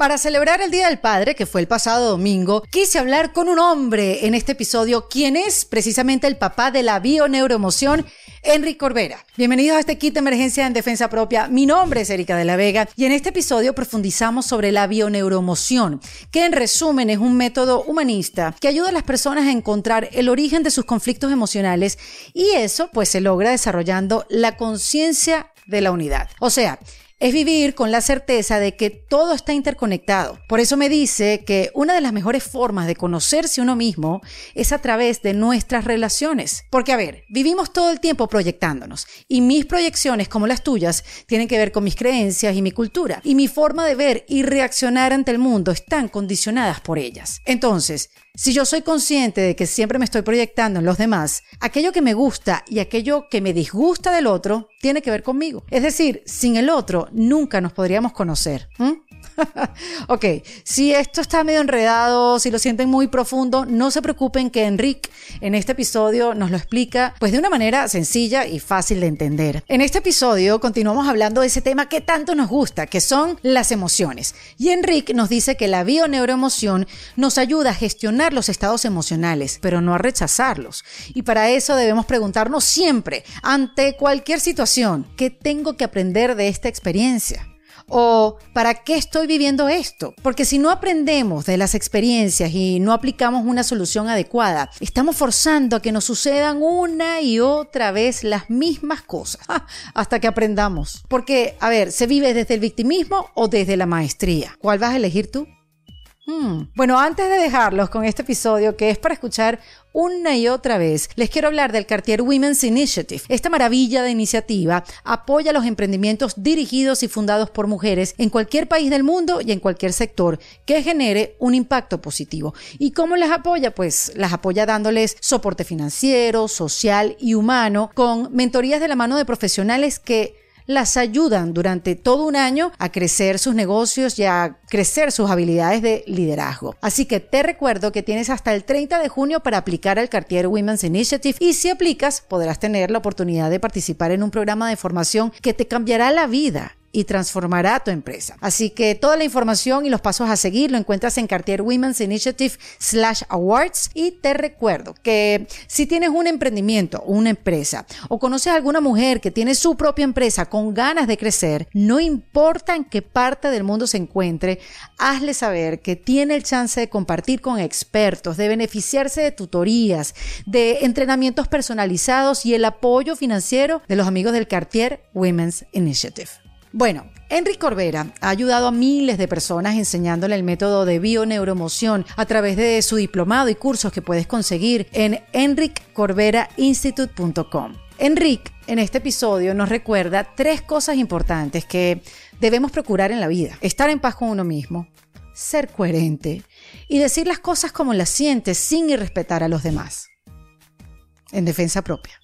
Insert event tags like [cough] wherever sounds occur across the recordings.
Para celebrar el Día del Padre, que fue el pasado domingo, quise hablar con un hombre en este episodio, quien es precisamente el papá de la bioneuroemoción, Enrique Corbera. Bienvenidos a este kit de emergencia en defensa propia. Mi nombre es Erika de la Vega y en este episodio profundizamos sobre la bioneuroemoción, que en resumen es un método humanista que ayuda a las personas a encontrar el origen de sus conflictos emocionales y eso pues se logra desarrollando la conciencia de la unidad. O sea, es vivir con la certeza de que todo está interconectado. Por eso me dice que una de las mejores formas de conocerse uno mismo es a través de nuestras relaciones. Porque, a ver, vivimos todo el tiempo proyectándonos y mis proyecciones, como las tuyas, tienen que ver con mis creencias y mi cultura. Y mi forma de ver y reaccionar ante el mundo están condicionadas por ellas. Entonces, si yo soy consciente de que siempre me estoy proyectando en los demás, aquello que me gusta y aquello que me disgusta del otro tiene que ver conmigo. Es decir, sin el otro nunca nos podríamos conocer. [laughs] ok, si esto está medio enredado, si lo sienten muy profundo, no se preocupen que Enrique en este episodio nos lo explica pues de una manera sencilla y fácil de entender. En este episodio continuamos hablando de ese tema que tanto nos gusta, que son las emociones. Y Enrique nos dice que la bioneuroemoción nos ayuda a gestionar los estados emocionales, pero no a rechazarlos. Y para eso debemos preguntarnos siempre, ante cualquier situación, ¿qué tengo que aprender de esta experiencia? ¿O para qué estoy viviendo esto? Porque si no aprendemos de las experiencias y no aplicamos una solución adecuada, estamos forzando a que nos sucedan una y otra vez las mismas cosas [laughs] hasta que aprendamos. Porque, a ver, ¿se vive desde el victimismo o desde la maestría? ¿Cuál vas a elegir tú? Hmm. Bueno, antes de dejarlos con este episodio, que es para escuchar una y otra vez, les quiero hablar del Cartier Women's Initiative. Esta maravilla de iniciativa apoya los emprendimientos dirigidos y fundados por mujeres en cualquier país del mundo y en cualquier sector que genere un impacto positivo. ¿Y cómo las apoya? Pues las apoya dándoles soporte financiero, social y humano con mentorías de la mano de profesionales que las ayudan durante todo un año a crecer sus negocios y a crecer sus habilidades de liderazgo. Así que te recuerdo que tienes hasta el 30 de junio para aplicar al Cartier Women's Initiative y si aplicas podrás tener la oportunidad de participar en un programa de formación que te cambiará la vida y transformará tu empresa. Así que toda la información y los pasos a seguir lo encuentras en Cartier Women's Initiative slash awards y te recuerdo que si tienes un emprendimiento, una empresa o conoces a alguna mujer que tiene su propia empresa con ganas de crecer, no importa en qué parte del mundo se encuentre, hazle saber que tiene el chance de compartir con expertos, de beneficiarse de tutorías, de entrenamientos personalizados y el apoyo financiero de los amigos del Cartier Women's Initiative. Bueno, Enrique Corbera ha ayudado a miles de personas enseñándole el método de bioneuromoción a través de su diplomado y cursos que puedes conseguir en enriccorberainstitute.com. Enrique, en este episodio, nos recuerda tres cosas importantes que debemos procurar en la vida. Estar en paz con uno mismo, ser coherente y decir las cosas como las sientes sin irrespetar a los demás. En defensa propia.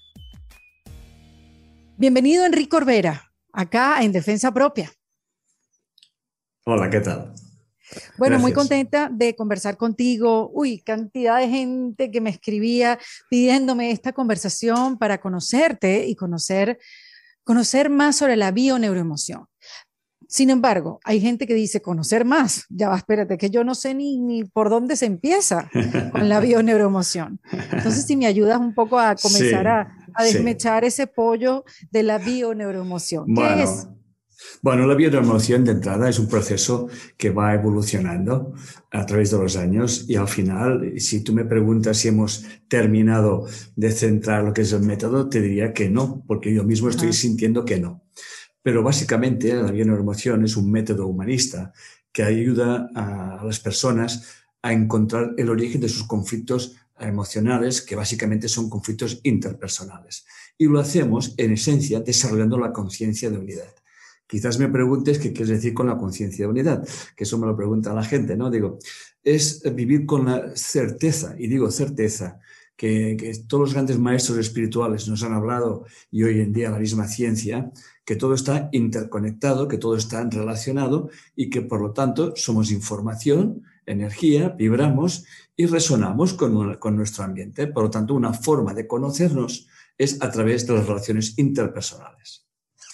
Bienvenido, Enrique Corbera acá en Defensa Propia. Hola, ¿qué tal? Bueno, muy contenta de conversar contigo. Uy, cantidad de gente que me escribía pidiéndome esta conversación para conocerte y conocer, conocer más sobre la bioneuroemoción. Sin embargo, hay gente que dice conocer más. Ya va, espérate, que yo no sé ni, ni por dónde se empieza con la [laughs] bioneuroemoción. Entonces, si me ayudas un poco a comenzar a, a desmechar ese pollo de la bioneuroemoción. ¿Qué bueno, es? Bueno, la bioneuroemoción de entrada es un proceso que va evolucionando a través de los años y al final, si tú me preguntas si hemos terminado de centrar lo que es el método, te diría que no, porque yo mismo estoy sintiendo que no. Pero básicamente la bioneuroemoción es un método humanista que ayuda a las personas a encontrar el origen de sus conflictos emocionales, que básicamente son conflictos interpersonales. Y lo hacemos, en esencia, desarrollando la conciencia de unidad. Quizás me preguntes qué quieres decir con la conciencia de unidad, que eso me lo pregunta la gente, ¿no? Digo, es vivir con la certeza, y digo certeza, que, que, todos los grandes maestros espirituales nos han hablado, y hoy en día la misma ciencia, que todo está interconectado, que todo está relacionado y que por lo tanto somos información, energía, vibramos y resonamos con, con, nuestro ambiente. Por lo tanto, una forma de conocernos es a través de las relaciones interpersonales.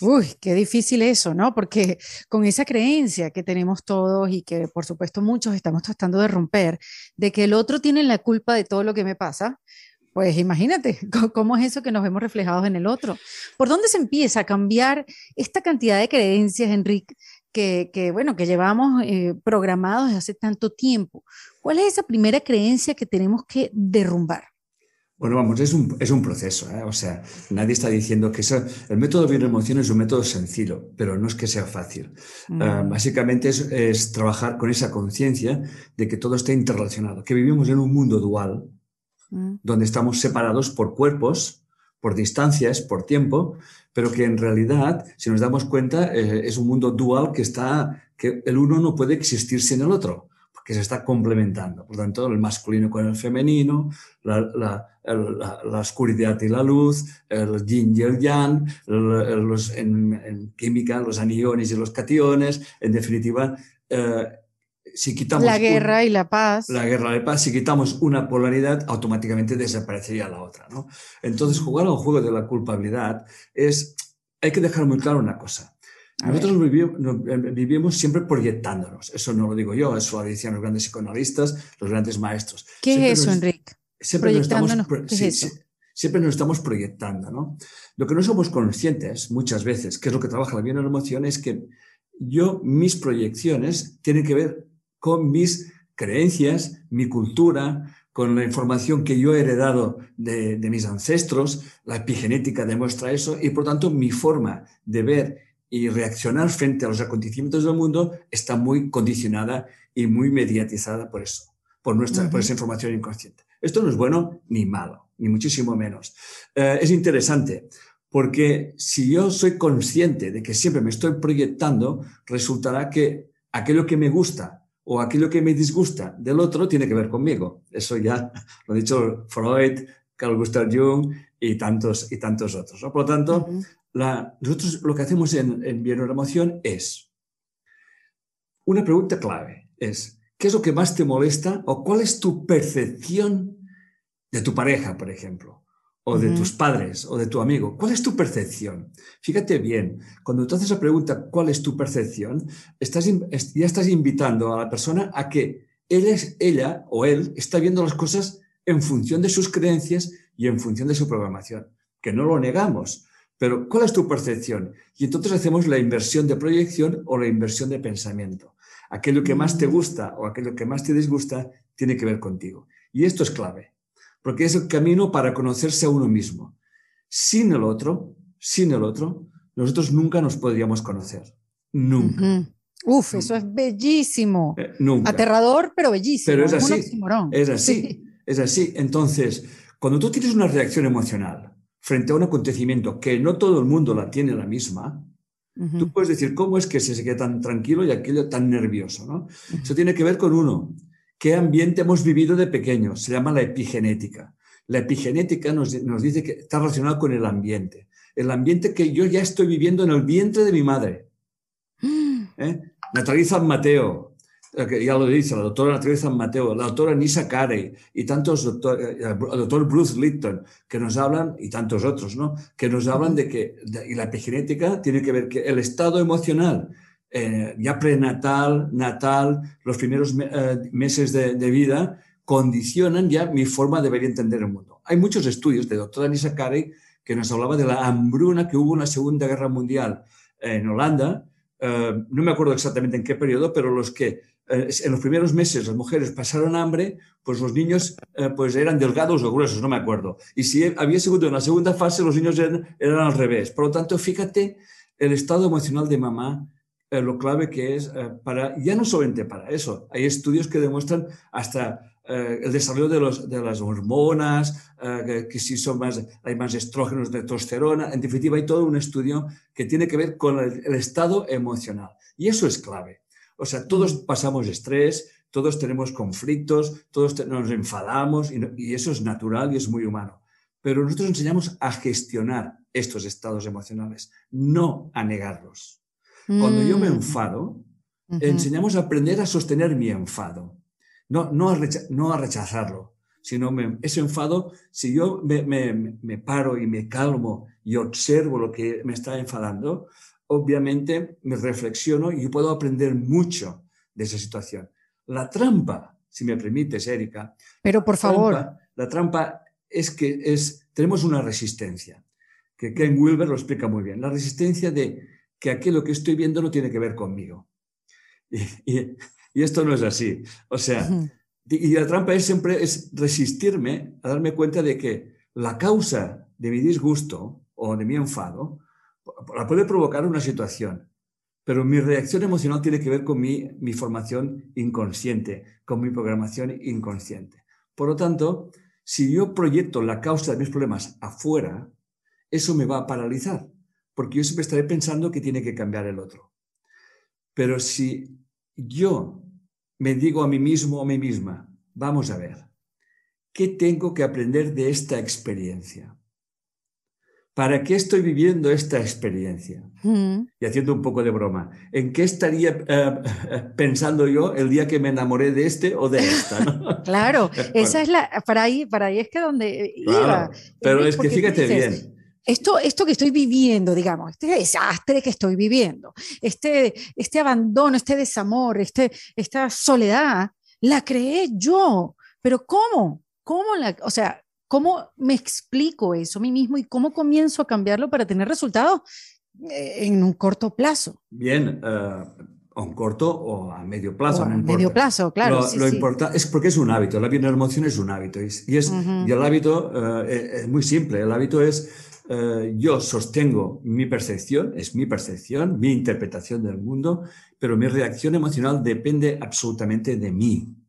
Uy, qué difícil eso, ¿no? Porque con esa creencia que tenemos todos y que por supuesto muchos estamos tratando de romper, de que el otro tiene la culpa de todo lo que me pasa, pues imagínate [laughs] cómo es eso que nos vemos reflejados en el otro. ¿Por dónde se empieza a cambiar esta cantidad de creencias, Enrique, que, bueno, que llevamos eh, programados desde hace tanto tiempo? ¿Cuál es esa primera creencia que tenemos que derrumbar? Bueno, vamos, es un, es un proceso, ¿eh? o sea, nadie está diciendo que eso, el método de emoción es un método sencillo, pero no es que sea fácil. Mm. Ah, básicamente es, es, trabajar con esa conciencia de que todo está interrelacionado, que vivimos en un mundo dual, mm. donde estamos separados por cuerpos, por distancias, por tiempo, pero que en realidad, si nos damos cuenta, eh, es un mundo dual que está, que el uno no puede existir sin el otro que se está complementando. Por tanto, el masculino con el femenino, la, la, la, oscuridad y la luz, el yin y el yang, los, en, química, los aniones y los cationes, en definitiva, eh, si quitamos... La guerra y la paz. La guerra y la paz, si quitamos una polaridad, automáticamente desaparecería la otra. ¿no? Entonces, jugar a un juego de la culpabilidad es... Hay que dejar muy claro una cosa nosotros eh, vivimos, siempre proyectándonos. Eso no lo digo yo, eso lo decían los grandes psicoanalistas, los grandes maestros. ¿Qué es eso, Enrique? Siempre nos, estamos, siempre nos estamos proyectando. ¿no? Lo que no somos conscientes muchas veces, que es lo que trabaja la bien en la emoción, es que yo, mis proyecciones tienen que ver con mis creencias, mi cultura, con la información que yo he heredado de, de mis ancestros, la epigenética demuestra eso, y por tanto mi forma de ver y reaccionar frente a los acontecimientos del mundo está muy condicionada y muy mediatizada por eso, por, nuestra, por esa información inconsciente. Esto no es bueno ni malo, ni muchísimo menos. Eh, es interesante porque si yo soy consciente de que siempre me estoy proyectando, resultará que aquello que me gusta o aquello que me disgusta del otro tiene que ver conmigo. Eso ya [laughs] lo ha dicho Freud, Carl Gustav Jung y tantos, y tantos otros. Por lo tanto, nosotros lo que hacemos en, en es una pregunta clave, es ¿qué es lo que más te molesta o cuál es tu percepción de tu pareja, por ejemplo? o de tus padres o de tu amigo. ¿Cuál es tu percepción? Fíjate bien, cuando tú haces la pregunta ¿cuál es tu percepción? Estás, ya estás invitando a la persona a que él es, ella o él está viendo las cosas en función de sus creencias y en función de su programación, que no lo negamos. Pero, ¿cuál es tu percepción? Y entonces hacemos la inversión de proyección o la inversión de pensamiento. Aquello que más te mm. gusta o aquello que más te disgusta tiene que ver contigo. Y esto es clave, porque es el camino para conocerse a uno mismo. Sin el otro, sin el otro, nosotros nunca nos podríamos conocer. Nunca. Uf, eso es bellísimo. Eh, nunca. Aterrador, pero bellísimo. Pero es así. Es así. Es así. Entonces, cuando tú tienes una reacción emocional, frente a un acontecimiento que no todo el mundo la tiene la misma, tú puedes decir, ¿cómo es que se queda tan tranquilo y aquello tan nervioso? ¿no? Eso tiene que ver con uno, ¿qué ambiente hemos vivido de pequeño? Se llama la epigenética. La epigenética nos, nos dice que está relacionado con el ambiente. El ambiente que yo ya estoy viviendo en el vientre de mi madre. [gasps] ¿Eh? Mateo, ya lo dice la doctora Teresa Mateo, la doctora Nisa Carey y tantos doctores, eh, el doctor Bruce Lipton, que nos hablan, y tantos otros, ¿no? Que nos hablan de que, y la epigenética tiene que ver que el estado emocional, eh, ya prenatal, natal, los primeros eh, meses de, vida, condicionan ya mi forma de ver y entender el mundo. Hay muchos estudios de doctora Nisa Carey que nos hablaba de la hambruna que hubo en la Segunda Guerra Mundial en Holanda, no me acuerdo exactamente en qué periodo, pero los que eh, en los primeros meses las mujeres pasaron hambre, pues los niños eh, pues eran delgados o gruesos, no me acuerdo. Y si había segundo en la segunda fase, los niños eran, al revés. Por lo tanto, fíjate el estado emocional de mamá, eh, lo clave que es para, ya no solamente para eso, hay estudios que demuestran hasta el desarrollo de, los, de las hormonas, que, si son más, hay más estrógenos de testosterona, en definitiva hay todo un estudio que tiene que ver con el estado emocional. Y eso es clave. O sea, todos pasamos estrés, todos tenemos conflictos, todos nos enfadamos y, eso es natural y es muy humano. Pero nosotros enseñamos a gestionar estos estados emocionales, no a negarlos. Cuando yo me mm. enfado, enseñamos a aprender a sostener mi enfado, no, no, a, no a rechazarlo, sino ese enfado, si yo me, me, paro y me calmo y observo lo que me está enfadando, obviamente me reflexiono y puedo aprender mucho de esa situación. La trampa, si me permites, Erika. Pero por favor. la trampa es que es, tenemos una resistencia, que Ken Wilber lo explica muy bien. La resistencia de que aquello que estoy viendo no tiene que ver conmigo. Y, esto no es así. O sea, y la trampa es siempre es resistirme a darme cuenta de que la causa de mi disgusto o de mi enfado la puede provocar una situación, pero mi reacción emocional tiene que ver con mi, mi formación inconsciente, con mi programación inconsciente. Por lo tanto, si yo proyecto la causa de mis problemas afuera, eso me va a paralizar, porque yo siempre estaré pensando que tiene que cambiar el otro. Pero si yo me digo a mí mismo o a mí misma, vamos a ver, ¿qué tengo que aprender de esta experiencia? ¿Para qué estoy viviendo esta experiencia? Mm. Y haciendo un poco de broma, ¿en qué estaría eh, [laughs] pensando yo el día que me enamoré de este o de esta? [laughs] claro, [laughs] esa es la, para ahí, para ahí es que donde iba. Pero es que fíjate bien. Esto, esto que estoy viviendo, digamos, este desastre que estoy viviendo, este, este abandono, este desamor, este, esta soledad, la creé yo. Pero ¿cómo? ¿Cómo la, o sea, ¿Cómo me explico eso a mí mismo y cómo comienzo a cambiarlo para tener resultados eh, en un corto plazo? Bien, uh, a un corto o a medio plazo. a medio plazo, claro. Lo, lo importante es porque es un hábito, la emoción es un hábito. Y, es, y el hábito uh, es muy simple, el hábito es uh, yo sostengo mi percepción, es mi percepción, mi interpretación del mundo, pero mi reacción emocional depende absolutamente de mí.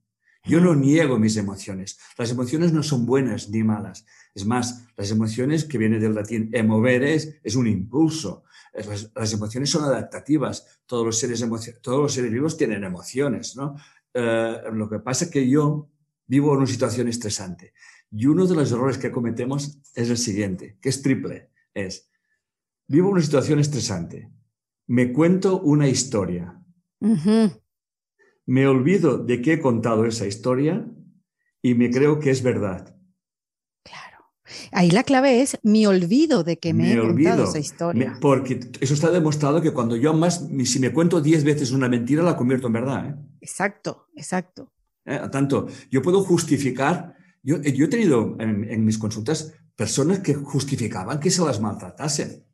Yo no niego mis emociones. Las emociones no son buenas ni malas. Es más, las emociones que vienen del latín emovere es, un impulso. Las, emociones son adaptativas. Todos los seres, todos vivos tienen emociones. ¿no? Eh, lo que pasa es que yo vivo en una situación estresante. Y uno de los errores que cometemos es el siguiente, que es triple. Es, vivo una situación estresante. Me cuento una historia me olvido de que he contado esa historia y me creo que es verdad. Claro. Ahí la clave es mi olvido de que me, he contado esa historia. porque eso está demostrado que cuando yo más, si me cuento diez veces una mentira, la convierto en verdad. ¿eh? Exacto, exacto. ¿Eh? Tanto, yo puedo justificar, yo, yo he tenido en, en, mis consultas personas que justificaban que se las maltratasen.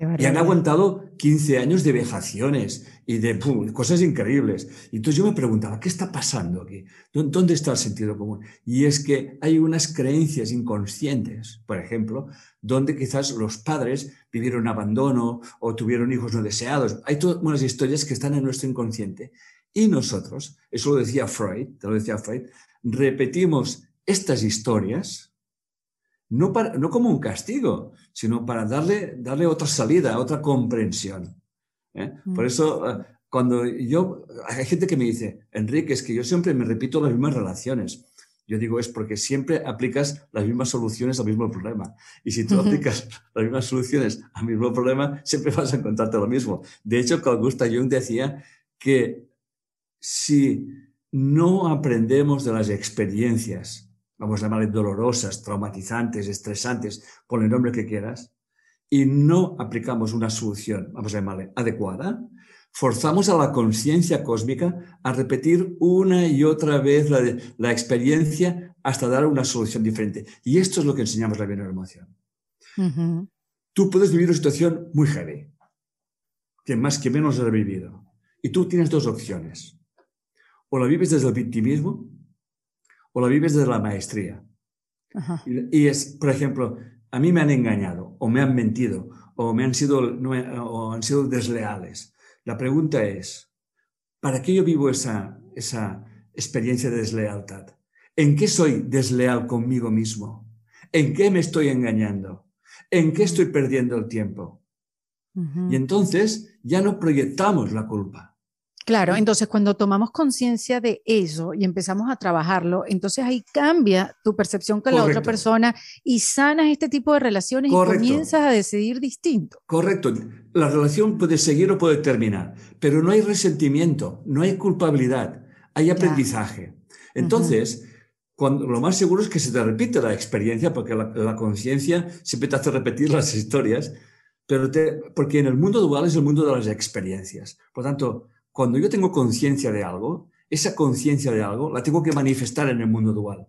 Y han aguantado 15 años de vejaciones y de cosas increíbles. Y entonces yo me preguntaba, ¿qué está pasando aquí? ¿Dónde está el sentido común? Y es que hay unas creencias inconscientes, por ejemplo, donde quizás los padres vivieron abandono o tuvieron hijos no deseados. Hay todas unas historias que están en nuestro inconsciente. Y nosotros, eso lo decía Freud, te lo decía Freud, repetimos estas historias no, no como un castigo, sino para darle, darle otra salida, otra comprensión. ¿eh? Por mm. eso, eh, cuando yo, hay gente que me dice, Enrique, es que yo siempre me repito las mismas relaciones. Yo digo, es porque siempre aplicas las mismas soluciones al mismo problema. Y si tú aplicas las mismas soluciones al mismo problema, siempre vas a encontrarte lo mismo. De hecho, Carl Gustav Jung decía que si no aprendemos de las experiencias vamos a llamarle dolorosas, traumatizantes, estresantes, por el nombre que quieras, y no aplicamos una solución, vamos a llamarle adecuada, forzamos a la conciencia cósmica a repetir una y otra vez la, experiencia hasta dar una solución diferente. Y esto es lo que enseñamos la bioemoción. Tú puedes vivir una situación muy heavy, que más que menos has vivido. Y tú tienes dos opciones. O la vives desde el victimismo, o la vives desde la maestría. Y, es, por ejemplo, a mí me han engañado o me han mentido o, me han sido, o han sido desleales. La pregunta es, ¿para qué yo vivo esa, esa experiencia de deslealtad? ¿En qué soy desleal conmigo mismo? ¿En qué me estoy engañando? ¿En qué estoy perdiendo el tiempo? Y entonces ya no proyectamos la culpa. Claro, entonces cuando tomamos conciencia de eso y empezamos a trabajarlo, entonces ahí cambia tu percepción con la otra persona y sanas este tipo de relaciones y comienzas a decidir distinto. Correcto. La relación puede seguir o puede terminar, pero no hay resentimiento, no hay culpabilidad, hay aprendizaje. Entonces, cuando, lo más seguro es que se te repite la experiencia, porque la, conciencia siempre te hace repetir las historias, pero porque en el mundo dual es el mundo de las experiencias. Por tanto, cuando yo tengo conciencia de algo, esa conciencia de algo la tengo que manifestar en el mundo dual.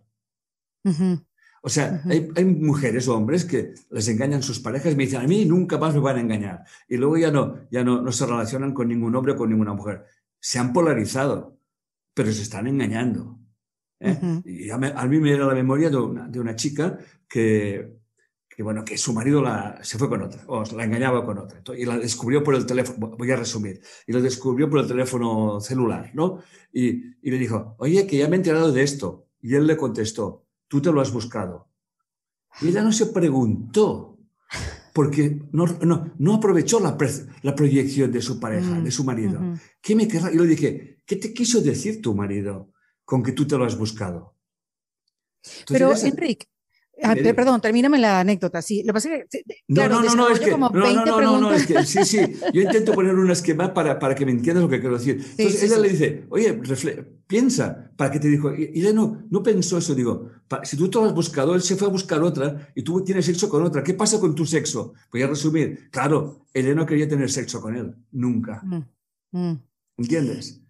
O sea, hay, mujeres o hombres que les engañan sus parejas y me dicen, a mí nunca más me van a engañar. Y luego ya no, ya no, no se relacionan con ningún hombre o con ninguna mujer. Se han polarizado, pero se están engañando. ¿eh? Y a mí, me viene la memoria de una, de una chica que, que, bueno, que su marido la, se fue con otra, o la engañaba con otra. Y la descubrió por el teléfono, voy a resumir, y la descubrió por el teléfono celular, ¿no? Y, y le dijo, oye, que ya me he enterado de esto. Y él le contestó, tú te lo has buscado. Y ella no se preguntó, porque no, no, no aprovechó la, la, proyección de su pareja, de su marido. ¿Qué me querrá? Y le dije, ¿qué te quiso decir tu marido con que tú te lo has buscado? Pero, Enrique, Ah, perdón, termíname la anécdota. Sí, lo que pasa es que. no, no, no, no, es que. No, no, no, es que. Sí, sí. Yo intento poner un esquema para, para que me entiendas lo que quiero decir. Entonces ella le dice, oye, piensa, ¿para qué te dijo? Y ella no, no pensó eso. Digo, si tú te lo has buscado, él se fue a buscar otra y tú tienes sexo con otra. ¿Qué pasa con tu sexo? Voy a resumir. Claro, ella no quería tener sexo con él. Nunca. Mm, mm. ¿Entiendes?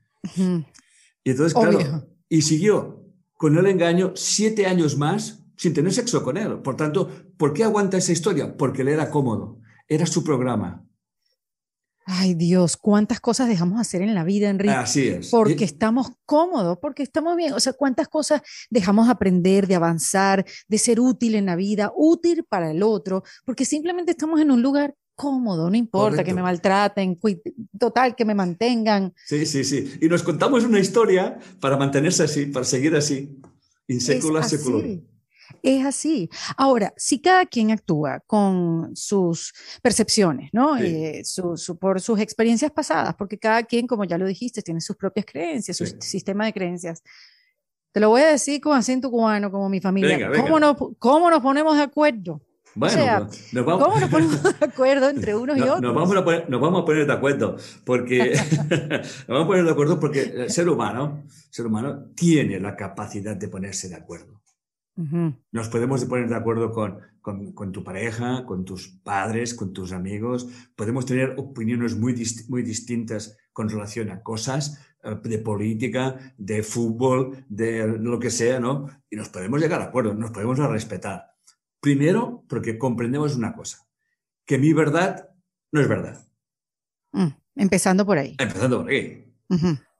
Y entonces, claro. Y siguió con el engaño siete años más sin tener sexo con él. Por tanto, ¿por qué aguanta esa historia? Porque le era cómodo, era su programa. Ay Dios, cuántas cosas dejamos hacer en la vida, Enrique. Así es. Porque estamos cómodos, porque estamos bien. O sea, cuántas cosas dejamos aprender, de avanzar, de ser útil en la vida, útil para el otro, porque simplemente estamos en un lugar cómodo, no importa que me maltraten, total, que me mantengan. Sí, sí, sí. Y nos contamos una historia para mantenerse así, para seguir así, in secula seculorum. Es así. Ahora, si cada quien actúa con sus percepciones, ¿no? Eh, por sus experiencias pasadas, porque cada quien, como ya lo dijiste, tiene sus propias creencias, su sistema de creencias. Te lo voy a decir con acento cubano, como mi familia. ¿Cómo, Nos, ¿Cómo nos ponemos de acuerdo? Bueno, nos vamos, ¿cómo nos [laughs] ponemos de acuerdo entre unos y otros? Nos vamos, a poner, nos vamos a poner de acuerdo, porque [laughs] [laughs] nos vamos a poner de acuerdo porque el ser humano, el ser humano tiene la capacidad de ponerse de acuerdo. Nos podemos poner de acuerdo con, con, tu pareja, con tus padres, con tus amigos. Podemos tener opiniones muy, muy distintas con relación a cosas eh, de política, de fútbol, de lo que sea, ¿no? Y nos podemos llegar a acuerdo, nos podemos respetar. Primero, porque comprendemos una cosa, que mi verdad no es verdad. Mm, empezando por ahí. Empezando por ahí.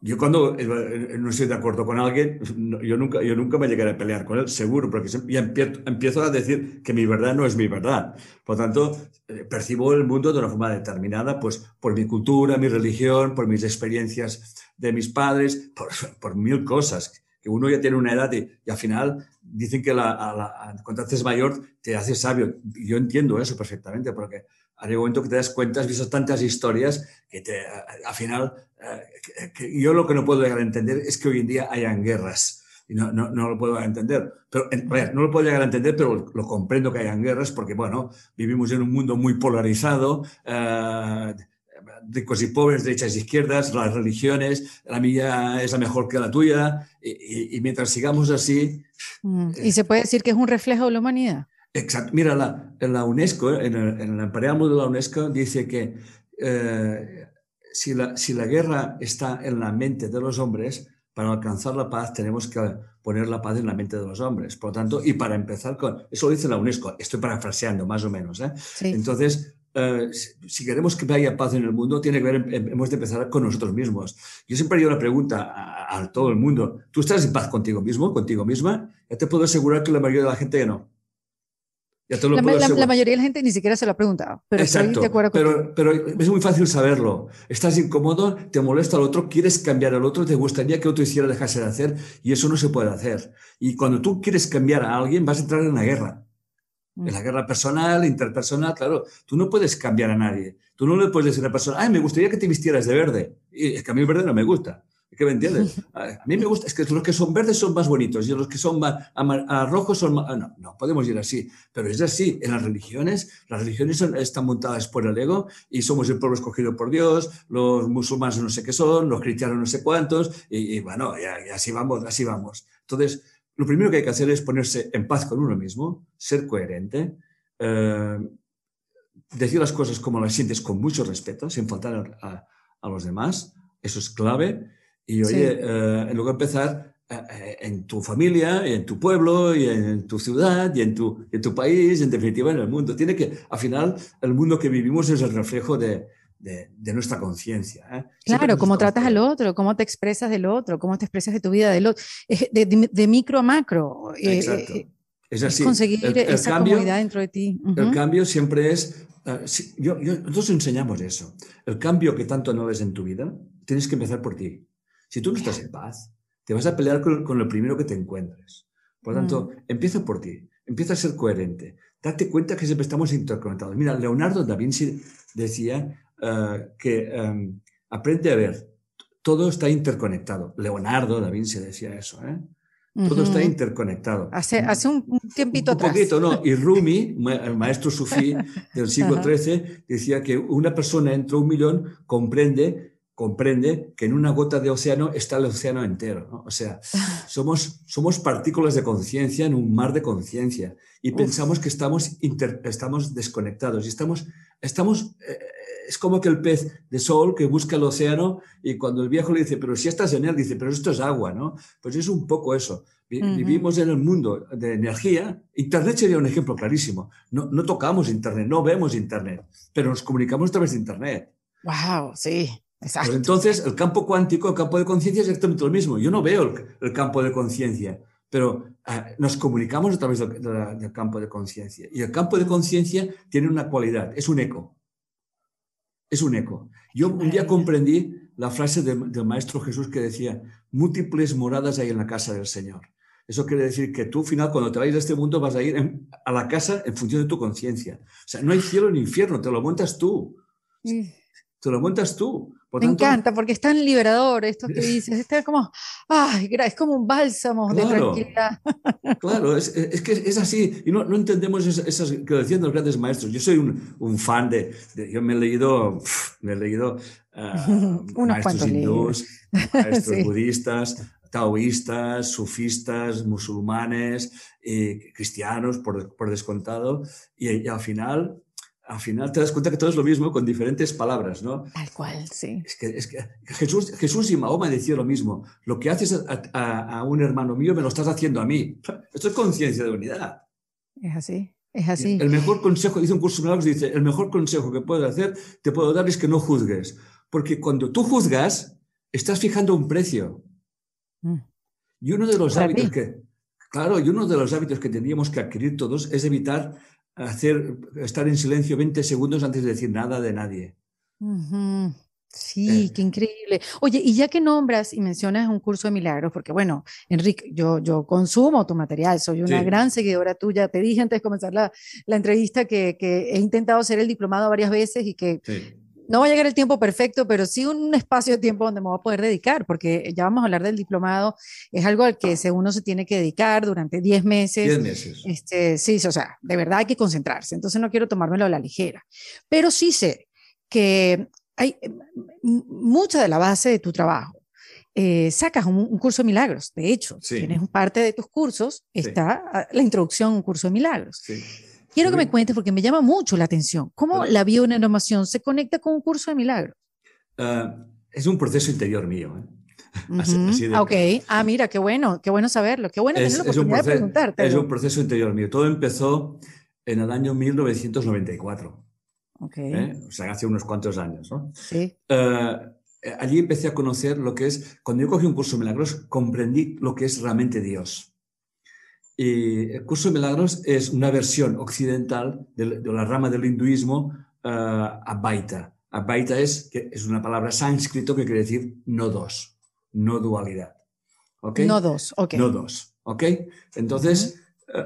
Yo cuando eh, eh, no estoy de acuerdo con alguien, yo nunca, yo nunca me llegaré a pelear con él, seguro, porque ya empiezo, a decir que mi verdad no es mi verdad. Por tanto, eh, percibo el mundo de una forma determinada, pues por mi cultura, mi religión, por mis experiencias de mis padres, por, por mil cosas. Que uno ya tiene una edad y, al final dicen que la, cuando haces mayor te haces sabio. Yo entiendo eso perfectamente, porque hay un momento que te das cuenta, has visto tantas historias que te, al final eh, yo lo que no puedo llegar a entender es que hoy en día hayan guerras. Y no, no, no lo puedo entender. Pero, no lo puedo llegar a entender, pero lo comprendo que hayan guerras porque, bueno, vivimos en un mundo muy polarizado, eh, ricos y pobres, derechas y izquierdas, las religiones, la mía es la mejor que la tuya, y, mientras sigamos así... Mm, ¿Y se puede decir que es un reflejo de la humanidad? Exacto. Mira, la, la UNESCO, en el, en el preámbulo de la UNESCO, dice que eh, si la, si la guerra está en la mente de los hombres, para alcanzar la paz tenemos que poner la paz en la mente de los hombres. Por lo tanto, y para empezar con, eso lo dice la UNESCO, estoy parafraseando más o menos. ¿eh? Entonces, eh, si queremos que haya paz en el mundo, tiene que ver, em, hemos de empezar con nosotros mismos. Yo siempre digo una pregunta a, a, todo el mundo, ¿tú estás en paz contigo mismo, contigo misma? Ya te puedo asegurar que la mayoría de la gente no. La, mayoría de la gente ni siquiera se lo ha preguntado, pero Exacto, de acuerdo pero, pero, es muy fácil saberlo. Estás incómodo, te molesta al otro, quieres cambiar al otro, te gustaría que otro hiciera, dejase de hacer, y eso no se puede hacer. Y cuando tú quieres cambiar a alguien, vas a entrar en una guerra. En mm. la guerra personal, interpersonal, claro, tú no puedes cambiar a nadie. Tú no le puedes decir a una persona, ay, me gustaría que te vistieras de verde. Y es que a mí el verde no me gusta. ¿Es que me entiendes? [laughs] A mí me gusta, es que los que son verdes son más bonitos y los que son más, rojos son más... No, no, podemos ir así, pero es así. En las religiones, las religiones están montadas por el ego y somos el pueblo escogido por Dios, los musulmanes no sé qué son, los cristianos no sé cuántos, y, bueno, y, así vamos, así vamos. Entonces, lo primero que hay que hacer es ponerse en paz con uno mismo, ser coherente, eh, decir las cosas como las sientes con mucho respeto, sin faltar a, los demás, eso es clave. Y oye, eh, en lugar de empezar eh, en tu familia, en tu pueblo, y en tu ciudad, y en tu, en tu país, en definitiva en el mundo. Tiene que, al final, el mundo que vivimos es el reflejo de, de, nuestra conciencia. ¿eh? Claro, cómo tratas al otro, cómo te expresas del otro, cómo te expresas de tu vida del otro, de, de, micro a macro. Eh, Exacto. Eh, es así. conseguir esa cambio, comodidad dentro de ti. El cambio siempre es. yo, nosotros enseñamos eso. El cambio que tanto no ves en tu vida, tienes que empezar por ti. Si tú no estás en paz, te vas a pelear con, con lo primero que te encuentres. Por lo tanto, mm. empieza por ti. Empieza a ser coherente. Date cuenta que siempre estamos interconectados. Mira, Leonardo da Vinci decía eh, que em, aprende a ver, todo está interconectado. Leonardo da Vinci decía eso, ¿eh? Todo está interconectado. Hace, hace un, tiempito un poquito, ¿no? [laughs] Y Rumi, el maestro sufí del siglo XIII, decía que una persona entre un millón comprende comprende que en una gota de océano está el océano entero. O sea, [laughs] somos, somos partículas de conciencia en un mar de conciencia y pensamos que estamos, estamos desconectados y estamos, estamos eh, es como que el pez de sol que busca el océano y cuando el viejo le dice, pero si estás en él, dice, pero esto es agua, ¿no? Pues es un poco eso. Vivimos en el mundo de energía. Internet sería un ejemplo clarísimo. No, no tocamos Internet, no vemos Internet, pero nos comunicamos a través de Internet. Wow, sí. Exacto. Pues entonces, el campo cuántico, el campo de conciencia es exactamente lo mismo. Yo no veo el, campo de conciencia, pero ah, nos comunicamos a través del campo de conciencia. Y el campo de conciencia tiene una cualidad, es un eco. Es un eco. Yo un día comprendí la frase del maestro Jesús que decía, múltiples moradas hay en la casa del Señor. Eso quiere decir que tú, al final, cuando te vayas de este mundo, vas a ir a la casa en función de tu conciencia. O sea, no hay cielo ni infierno, te lo montas tú. Te lo montas tú. Me encanta porque es tan liberador esto que [laughs] dices. Está como, ay, es como un bálsamo de tranquilidad. Claro, es, es, que es así. Y no, no entendemos esas, que decían los grandes maestros. Yo soy un, un fan de, Yo me he leído. me he leído. [laughs] Uh, maestros hindús, [laughs] maestros budistas, taoístas, sufistas, musulmanes, eh, cristianos, por, por descontado. Y, y al final al final te das cuenta que todo es lo mismo con diferentes palabras, ¿no? Tal cual, sí. Es que, es que Jesús, Jesús y Mahoma decían lo mismo. Lo que haces a, un hermano mío me lo estás haciendo a mí. [laughs] Esto es conciencia de unidad. Es así, es así. El mejor consejo, dice un curso de dice, el mejor consejo que puedes hacer, te puedo dar es que no juzgues. Porque cuando tú juzgas, estás fijando un precio. Mm. Y uno de los hábitos que, claro, y uno de los hábitos que tendríamos que adquirir todos es evitar hacer, estar en silencio 20 segundos antes de decir nada de nadie. Sí, eh. qué increíble. Oye, y ya que nombras y mencionas un curso de milagros, porque bueno, Enrique, yo, yo consumo tu material, soy una gran seguidora tuya. Te dije antes de comenzar la, la entrevista que, que, he intentado hacer el diplomado varias veces y que no va a llegar el tiempo perfecto, pero sí un espacio de tiempo donde me voy a poder dedicar, porque ya vamos a hablar del diplomado, es algo al que uno se tiene que dedicar durante 10 meses. 10 meses. Este, sí, o sea, de verdad hay que concentrarse, entonces no quiero tomármelo a la ligera, pero sí sé que hay mucha de la base de tu trabajo. Eh, sacas un, curso de milagros, de hecho, tienes parte de tus cursos, está ah, la introducción a un curso de milagros. Sí. Quiero que me cuentes porque me llama mucho la atención. ¿Cómo la bioneuromoción se conecta con un curso de milagros? Ah, es un proceso interior mío. ¿eh? [laughs] Ah, ok, ah, mira, qué bueno, qué bueno saberlo, qué bueno tener la oportunidad de preguntarte. Es un proceso interior mío. Todo empezó en el año 1994. Ok. ¿eh? O sea, hace unos cuantos años, ¿no? Sí. Ah, allí empecé a conocer lo que es, cuando yo cogí un curso de milagros, comprendí lo que es realmente Dios. Y el curso de milagros es una versión occidental de, la rama del hinduismo uh, Advaita. Advaita es, que es una palabra sánscrito que quiere decir no dos, no dualidad. ¿Okay? No dos, ok. No dos, ¿ok? Entonces, eh,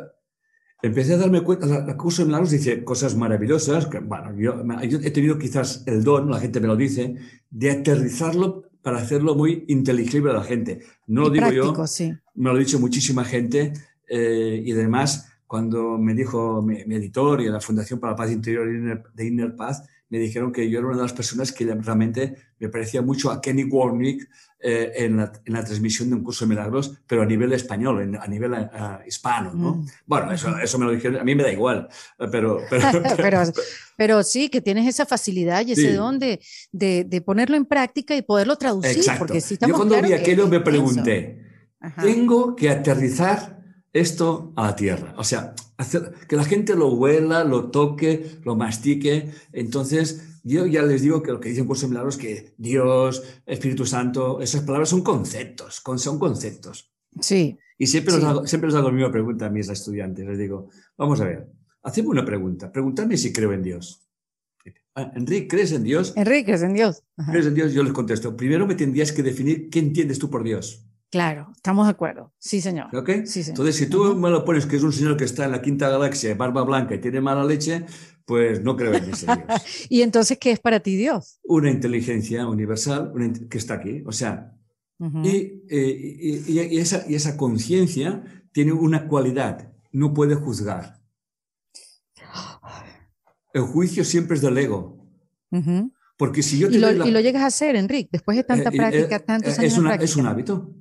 empecé a darme cuenta, el curso de milagros dice cosas maravillosas, que, bueno, yo, he tenido quizás el don, la gente me lo dice, de aterrizarlo para hacerlo muy inteligible a la gente. No lo digo yo, sí. me lo ha dicho muchísima gente eh, y además, cuando me dijo mi, editor y la Fundación para la Paz Interior de Inner Paz, me dijeron que yo era una de las personas que realmente me parecía mucho a Kenny Warnick eh, en, la, transmisión de un curso de milagros, pero a nivel español, a nivel eh, hispano. ¿no? Mm. Bueno, eso, eso, me lo dijeron, a mí me da igual, [laughs] pero... Pero, pero, sí, que tienes esa facilidad y ese don de, de, ponerlo en práctica y poderlo traducir. Porque si yo cuando vi aquello me pregunté, tengo que aterrizar esto a la tierra. O sea, hacer, que la gente lo huela, lo toque, lo mastique. Entonces, yo ya les digo que lo que dicen por Milagros es que Dios, Espíritu Santo, esas palabras son conceptos, son conceptos. Sí. Y siempre, sí. hago, siempre les hago la misma pregunta a mis estudiantes. Les digo, vamos a ver, hacemos una pregunta. Preguntadme si creo en Dios. Ah, Enrique, ¿crees en Dios? Enrique, ¿crees en Dios? ¿Crees en Dios? Yo les contesto. Primero me tendrías que definir qué entiendes tú por Dios. Claro, estamos de acuerdo. Sí, señor. Sí, Entonces, si tú me lo pones que es un señor que está en la quinta galaxia, barba blanca y tiene mala leche, pues no creo en ese Dios. [laughs] ¿Y entonces qué es para ti Dios? Una inteligencia universal que está aquí. O sea, eh, y, y, esa, y esa conciencia tiene una cualidad, no puede juzgar. El juicio siempre es del ego. Porque si yo y, lo, y lo llegas a hacer, Enrique, después de tanta eh, práctica, tantos años es, es un hábito.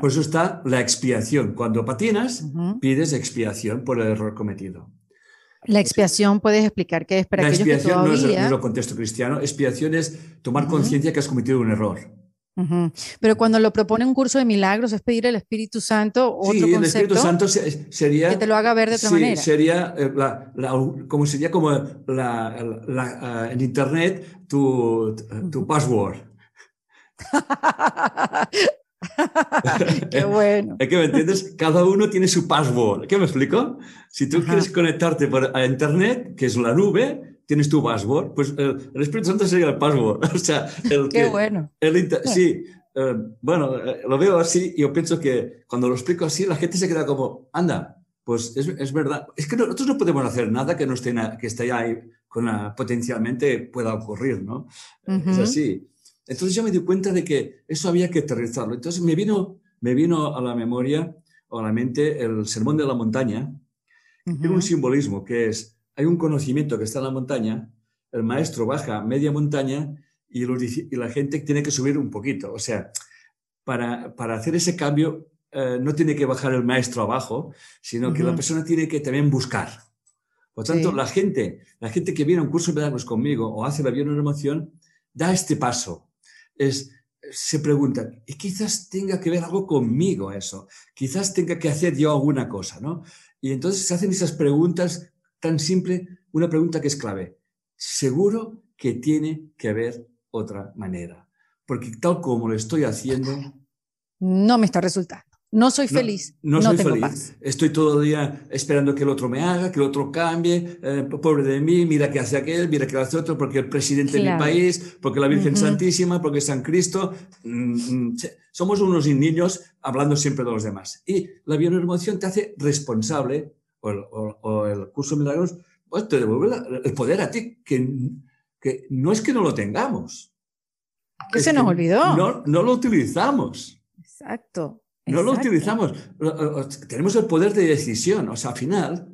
Por eso está la expiación. Cuando patinas, pides expiación por el error cometido. La expiación, puedes explicar qué es para la aquellos que todavía... no, es, no es el contexto cristiano. Expiación es tomar conciencia que has cometido un error. Pero cuando lo propone un curso de milagros es pedir el Espíritu Santo otro sí, el Espíritu Santo sería que te lo haga ver de otra sí, manera. Sería eh, la, como sería como la, la, en internet tu, tu password. [laughs] [laughs] Qué bueno. Es que me entiendes, cada uno tiene su password. ¿Qué me explico? Si tú quieres conectarte por, a internet, que es la nube, tienes tu password, pues el, Espíritu Santo sería el password. [laughs] O sea, el Qué bueno. sí, eh, bueno, eh, lo veo así y yo pienso que cuando lo explico así, la gente se queda como, anda, pues es, es verdad. Es que nosotros no podemos hacer nada que no esté, que esté ahí con la, potencialmente pueda ocurrir, ¿no? Es así. Entonces yo me di cuenta de que eso había que aterrizarlo. Entonces me vino, me vino a la memoria o a la mente el sermón de la montaña, que tiene un simbolismo que es, hay un conocimiento que está en la montaña, el maestro baja media montaña y, y la gente tiene que subir un poquito. O sea, para, para hacer ese cambio eh, no tiene que bajar el maestro abajo, sino que la persona tiene que también buscar. Por tanto, la gente, la gente que viene a un curso de milagros conmigo o hace la emoción da este paso es, se preguntan, y quizás tenga que ver algo conmigo eso, quizás tenga que hacer yo alguna cosa, ¿no? Y entonces se hacen esas preguntas tan simple, una pregunta que es clave. Seguro que tiene que haber otra manera, porque tal como lo estoy haciendo... No me está resultando. No soy feliz. No, soy feliz. Estoy todo el día esperando que el otro me haga, que el otro cambie. Eh, pobre de mí, mira qué hace aquel, mira qué hace otro, porque el presidente de mi país, porque la Virgen Santísima, porque San Cristo. Mm, mm, somos unos niños hablando siempre de los demás. Y la bioemoción te hace responsable, o el, curso de milagros, pues te devuelve el poder a ti, que, que no es que no lo tengamos. Que se nos olvidó. No, no lo utilizamos. Exacto. No lo utilizamos. Tenemos el poder de decisión. O sea, al final,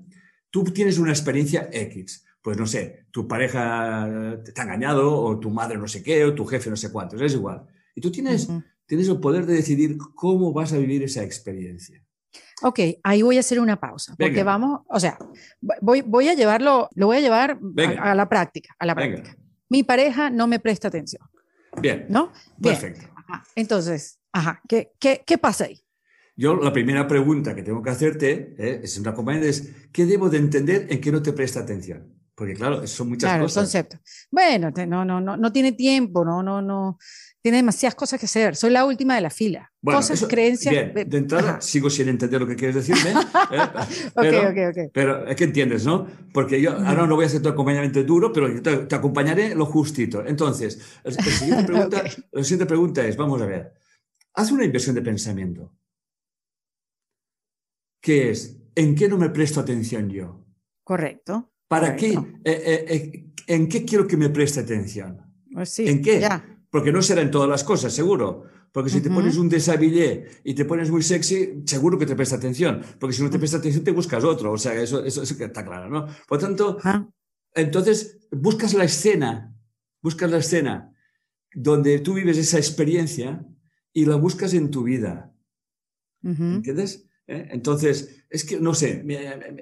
tú tienes una experiencia X. Pues no sé, tu pareja te ha engañado, o tu madre no sé qué, o tu jefe no sé cuántos, es igual. Y tú tienes, tienes el poder de decidir cómo vas a vivir esa experiencia. Ok, ahí voy a hacer una pausa, porque vamos, o sea, voy, voy a llevarlo, lo voy a llevar a, la práctica, a la práctica. Mi pareja no me presta atención. Bien. ¿No? Perfecto. Entonces, ajá, ¿qué, qué, qué pasa ahí? Yo la primera pregunta que tengo que hacerte ¿eh? es una compañera es ¿qué debo de entender en qué no te presta atención? Porque claro, son muchas claro, cosas. concepto. Bueno, no, no, no, no tiene tiempo, no, no, no, tiene demasiadas cosas que hacer. Soy la última de la fila. cosas, creencias. Bien, de entrada sigo sin entender lo que quieres decirme. ¿eh? [laughs] pero, okay, okay, pero es que entiendes, ¿no? Porque yo ahora no voy a hacer tu acompañamiento duro, pero yo te, acompañaré lo justito. Entonces, la siguiente [laughs] pregunta, la siguiente pregunta es, vamos a ver, haz una inversión de pensamiento que es, ¿en qué no me presto atención yo? Correcto. ¿Para qué? Eh, eh, eh, ¿En qué quiero que me preste atención? Pues sí, ¿En qué? Porque no será en todas las cosas, seguro. Porque si te pones un deshabillé y te pones muy sexy, seguro que te presta atención. Porque si no te presta atención, te buscas otro. O sea, eso, eso, está claro, ¿no? Por tanto, Entonces, buscas la escena, buscas la escena donde tú vives esa experiencia y la buscas en tu vida. ¿Entiendes? ¿Eh? Entonces, es que, no sé,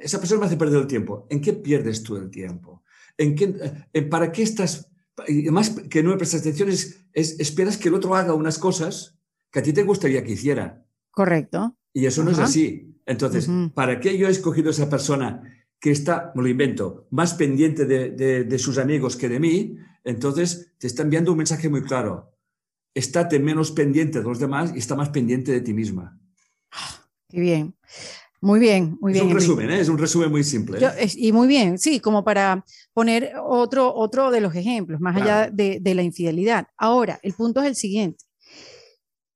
esa persona me hace perder el tiempo. ¿En qué pierdes tú el tiempo? ¿En qué, eh, ¿Para qué estás? Y además, que no me prestas atención es, esperas que el otro haga unas cosas que a ti te gustaría que hiciera. Correcto. Y eso no es así. Entonces, ¿para qué yo he escogido a esa persona que está, me lo invento, más pendiente de, sus amigos que de mí? Entonces, te está enviando un mensaje muy claro. Estate menos pendiente de los demás y está más pendiente de ti misma. Qué bien. Muy bien, muy bien. Es un resumen, ¿eh? es un resumen muy simple. ¿eh? y muy bien, sí, como para poner otro, otro de los ejemplos, más allá de, de, la infidelidad. Ahora, el punto es el siguiente.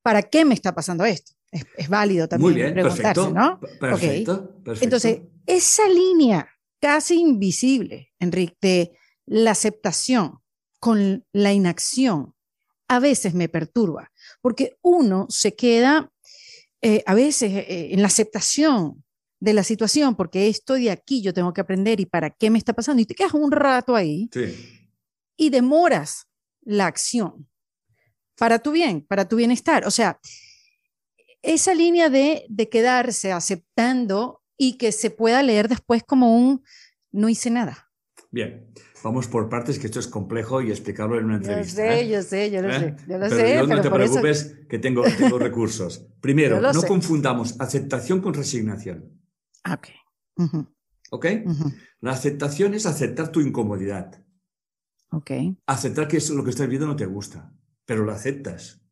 ¿Para qué me está pasando esto? es, válido también Muy bien, preguntarse, ¿no? Perfecto, perfecto. Entonces, esa línea casi invisible, Enrique, de la aceptación con la inacción, a veces me perturba, porque uno se queda eh, a veces eh, en la aceptación de la situación, porque esto de aquí yo tengo que aprender y para qué me está pasando, y te quedas un rato ahí y demoras la acción para tu bien, para tu bienestar. O sea, esa línea de, quedarse aceptando y que se pueda leer después como un no hice nada. Bien, vamos por partes, que esto es complejo y explicarlo en una entrevista. Yo sé, yo sé, yo lo ¿Eh? sé. Yo lo pero sé, no te preocupes, que tengo, tengo recursos. [laughs] Primero, no confundamos aceptación con resignación. Ok. ¿Ok? La aceptación es aceptar tu incomodidad. Ok. Aceptar que eso, lo que estás viendo no te gusta, pero lo aceptas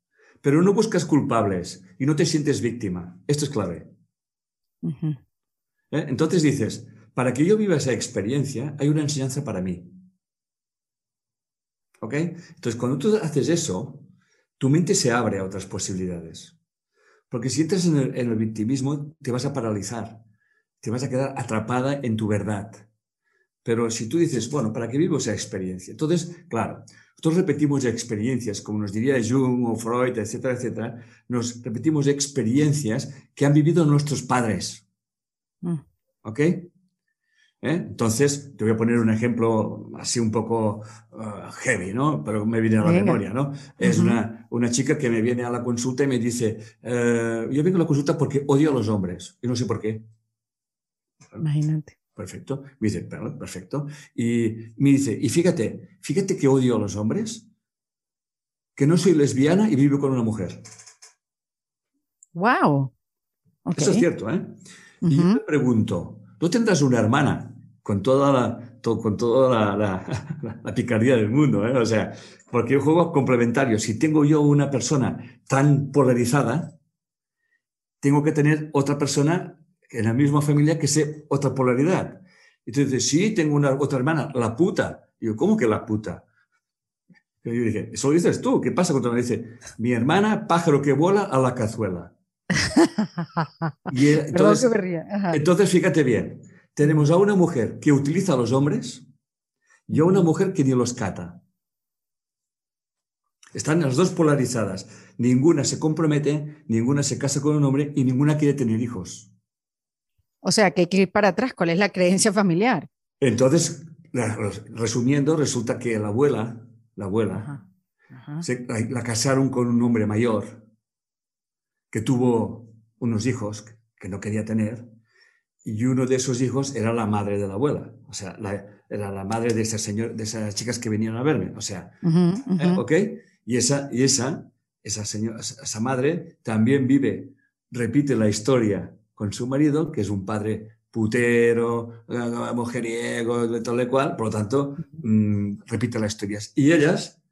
pero no buscas culpables y no te sientes víctima. Esto es clave. ¿Eh? Entonces dices, para que yo viva esa experiencia, hay una enseñanza para mí. ¿Ok? Entonces, cuando tú haces eso, tu mente se abre a otras posibilidades. Porque si entras en el, en el victimismo, te vas a paralizar, te vas a quedar atrapada en tu verdad. Pero si tú dices, bueno, ¿para qué vivo esa experiencia? Entonces, claro, nosotros repetimos experiencias, como nos diría Jung o Freud, etcétera, etcétera, nos repetimos experiencias que han vivido nuestros padres. Mm. ¿Ok? ¿Eh? Entonces, te voy a poner un ejemplo así un poco uh, heavy, ¿no? Pero me viene a la memoria, ¿no? Es una, una, chica que me viene a la consulta y me dice, eh, yo vengo a la consulta porque odio a los hombres y no sé por qué. Imagínate. Perfecto. Me dice, perfecto. Y me dice, y fíjate, fíjate que odio a los hombres, que no soy lesbiana y vivo con una mujer. Wow. Eso es cierto, ¿eh? Y yo me pregunto, ¿tú tendrás una hermana con toda la, con toda [laughs] la, la, picardía del mundo, ¿eh? O sea, porque yo juego complementario. Si tengo yo una persona tan polarizada, tengo que tener otra persona en la misma familia que sé otra polaridad. Entonces, sí, tengo una otra hermana, la puta. Y yo, ¿cómo que la puta? Y yo dije, eso lo dices tú, ¿qué pasa cuando me dice, mi hermana, pájaro que vuela a la cazuela? [laughs] y entonces, entonces, fíjate bien, tenemos a una mujer que utiliza a los hombres y a una mujer que ni los cata. Están las dos polarizadas. Ninguna se compromete, ninguna se casa con un hombre y ninguna quiere tener hijos. O sea, que hay que ir para atrás. ¿Cuál es la creencia familiar? Entonces, resumiendo, resulta que la abuela, la abuela, la, casaron con un hombre mayor que tuvo unos hijos que no quería tener y uno de esos hijos era la madre de la abuela, o sea, era la madre de, ese señor, de esas chicas que venían a verme, o sea, ¿eh? ¿ok? Y esa, y esa, esa, señora, esa madre también vive, repite la historia con su marido, que es un padre putero, eh, mujeriego, de tal y cual, por lo tanto, mm, repite las historias. Y ellas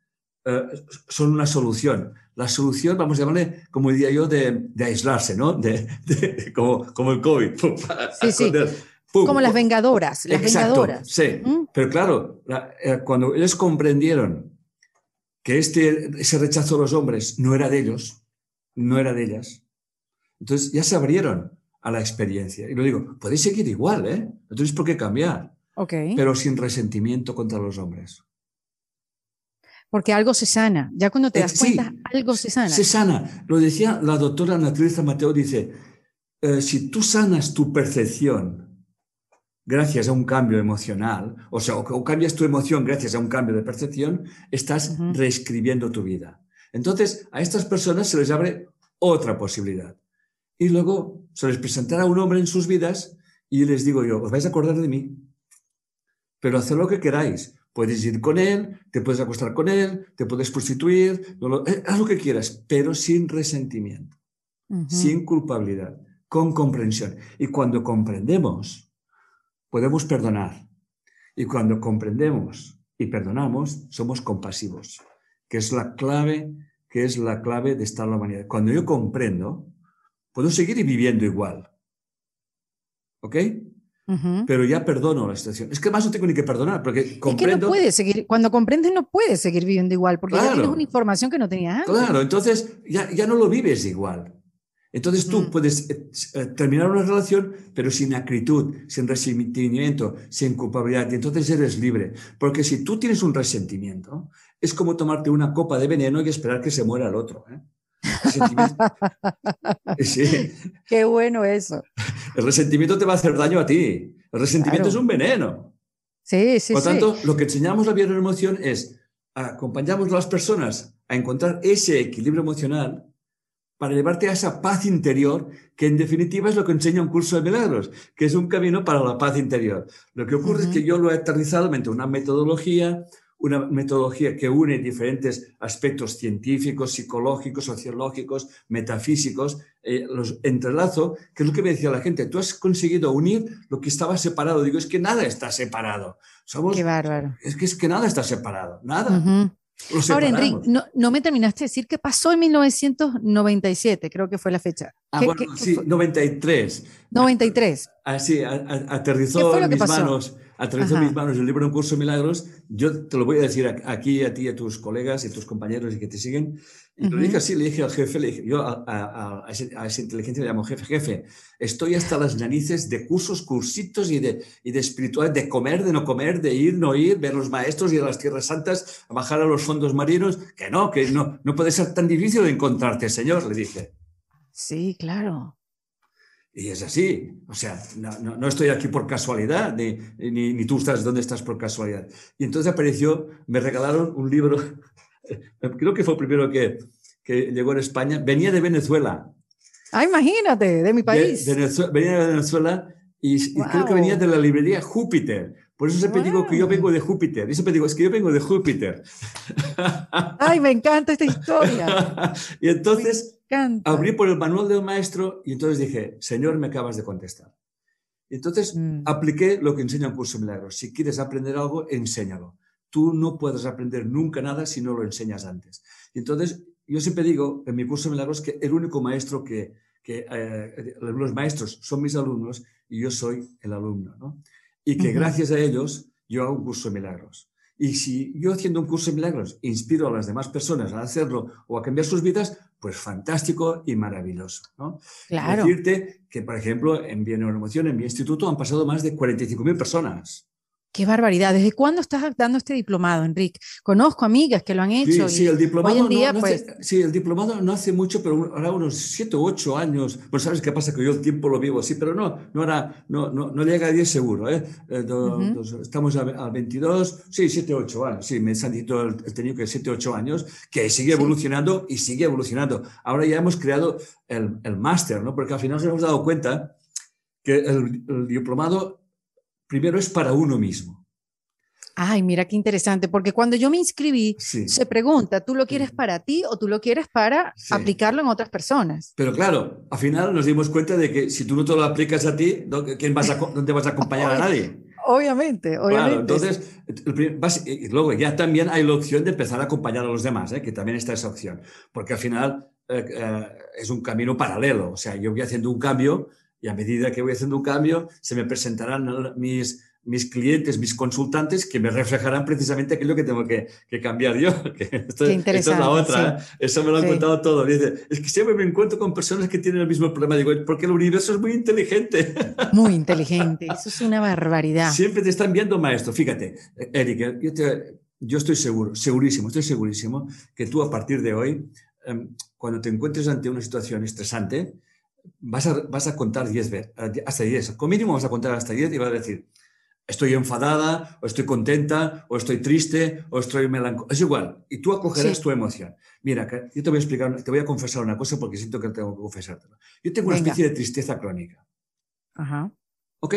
eh, son una solución. La solución, vamos a llamarle, como diría yo, de, aislarse, ¿no? De, como, como, el COVID. [laughs] Sí, sí. como las vengadoras. Las vengadoras. Sí, ¿Mm? pero claro, eh, cuando ellos comprendieron que este, ese rechazo a los hombres no era de ellos, no era de ellas, entonces ya se abrieron a la experiencia. Y lo digo, podéis seguir igual, ¿eh? No tenéis por qué cambiar. Ok. Pero sin resentimiento contra los hombres. Porque algo se sana. Ya cuando te das cuenta, algo se sana. Se sana. Lo decía la doctora Naturaleza Mateo, dice, eh, si tú sanas tu percepción gracias a un cambio emocional, o sea, o, cambias tu emoción gracias a un cambio de percepción, estás reescribiendo tu vida. Entonces, a estas personas se les abre otra posibilidad. Y luego se les presentará un hombre en sus vidas y les digo yo, os vais a acordar de mí, pero haced lo que queráis. Puedes ir con él, te puedes acostar con él, te puedes prostituir, eh, haz lo que quieras, pero sin resentimiento, sin culpabilidad, con comprensión. Y cuando comprendemos, podemos perdonar. Y cuando comprendemos y perdonamos, somos compasivos, que es la clave, que es la clave de estar en la humanidad. Cuando yo comprendo, puedo seguir viviendo igual. ¿Ok? Pero ya perdono la situación. Es que más no tengo ni que perdonar, porque comprendo... Es que no puedes seguir, cuando comprendes no puedes seguir viviendo igual, porque ya tienes una información que no tenías antes. Claro, entonces ya, ya no lo vives igual. Entonces tú mm. puedes eh, eh, terminar una relación, pero sin acritud, sin resentimiento, sin culpabilidad, y entonces eres libre. Porque si tú tienes un resentimiento, es como tomarte una copa de veneno y esperar que se muera el otro. ¿eh? [laughs] Sí. Qué bueno eso. El resentimiento te va a hacer daño a ti. El resentimiento es un veneno. Sí, sí, Por tanto, lo que enseñamos la emoción es acompañamos a las personas a encontrar ese equilibrio emocional para llevarte a esa paz interior, que en definitiva es lo que enseña un curso de milagros, que es un camino para la paz interior. Lo que ocurre es que yo lo he aterrizado mediante una metodología, una metodología que une diferentes aspectos científicos, psicológicos, sociológicos, metafísicos, eh, los entrelazo, que es lo que me decía la gente, tú has conseguido unir lo que estaba separado. Digo, es que nada está separado. Somos, Qué bárbaro. Es que, es que nada está separado, nada. Ahora, Enrique, no, no, me terminaste de decir qué pasó en 1997, creo que fue la fecha. Ah, bueno, sí, 93. 93. Así, aterrizó en mis manos aterrizó en mis manos el libro Un curso de milagros. Yo te lo voy a decir aquí a ti, a tus colegas y tus compañeros y que te siguen. Y lo dije así, le dije al jefe, le dije, yo a, esa inteligencia le llamo jefe, jefe, estoy hasta las narices de cursos, cursitos y de, y de espiritual, de comer, de no comer, de ir, no ir, ver los maestros, ir a las tierras santas, a bajar a los fondos marinos, que no, que no, no puede ser tan difícil de encontrarte, señor, le dije. Sí, claro. Y es así. O sea, no, no, estoy aquí por casualidad, ni, ni, ni, tú estás donde estás por casualidad. Y entonces apareció, me regalaron un libro, [laughs] creo que fue el primero que, que llegó en España, venía de Venezuela. Ah, imagínate, de mi país. venía de Venezuela y, creo que venía de la librería Júpiter. Por eso siempre digo que yo vengo de Júpiter. Y siempre digo, es que yo vengo de Júpiter. [laughs] Ay, me encanta esta historia. [laughs] y entonces abrí por el manual del maestro y entonces dije, Señor, me acabas de contestar. Y entonces mm. apliqué lo que enseña un curso de milagros. Si quieres aprender algo, enséñalo. Tú no puedes aprender nunca nada si no lo enseñas antes. Y entonces, yo siempre digo en mi curso de milagros que el único maestro que, que eh, los maestros son mis alumnos y yo soy el alumno. ¿no? y que gracias a ellos yo hago un curso de milagros. Y si yo haciendo un curso de milagros inspiro a las demás personas a hacerlo o a cambiar sus vidas, pues fantástico y maravilloso. ¿no? Claro. Decirte que, por ejemplo, en Bioneuromoción, en mi instituto, han pasado más de 45.000 personas. Qué barbaridad. ¿Desde cuándo estás dando este diplomado, Enrique? Conozco amigas que lo han hecho. Sí, el diplomado hoy en día, no, pues... sí, el diplomado no hace mucho, pero ahora unos 7 o 8 años. Pues sabes qué pasa, que yo el tiempo lo vivo así, pero no, no, era, no, no, no llega a 10 seguro. ¿eh? eh estamos al 22, sí, 7 o 8 años. Sí, me han dicho el, tenido que 7 o 8 años, que sigue evolucionando y sigue evolucionando. Ahora ya hemos creado el, el máster, ¿no? Porque al final nos hemos dado cuenta que el, el diplomado primero es para uno mismo. Ay, mira qué interesante, porque cuando yo me inscribí, se pregunta, ¿tú lo quieres para ti o tú lo quieres para aplicarlo en otras personas? Pero claro, al final nos dimos cuenta de que si tú no te lo aplicas a ti, ¿quién vas a, ¿dónde vas a acompañar a [laughs] nadie? Obviamente, obviamente. entonces, y luego ya también hay la opción de empezar a acompañar a los demás, ¿eh? que también está esa opción, porque al final eh, eh, es un camino paralelo, o sea, yo voy haciendo un cambio y a medida que voy haciendo un cambio, se me presentarán mis, mis clientes, mis consultantes, que me reflejarán precisamente aquello que tengo que, que cambiar yo. [laughs] esto, Qué interesante, es la otra. ¿eh? Eso me lo han contado todo. Dice, es que siempre me encuentro con personas que tienen el mismo problema. Digo, porque el universo es muy inteligente. [laughs] Muy inteligente. Eso es una barbaridad. Siempre te están viendo, maestro. Fíjate, Erika, yo, yo estoy seguro, segurísimo, estoy segurísimo que tú a partir de hoy, em, cuando te encuentres ante una situación estresante, vas a, vas a contar 10 veces, hasta 10. Como mínimo vas a contar hasta 10 y vas a decir, estoy enfadada, o estoy contenta, o estoy triste, o estoy melancólica. Es igual. Y tú acogerás tu emoción. Mira, yo te voy a explicar, te voy a confesar una cosa porque siento que tengo que confesártelo. Yo tengo una especie de tristeza crónica. Ajá. ¿Ok?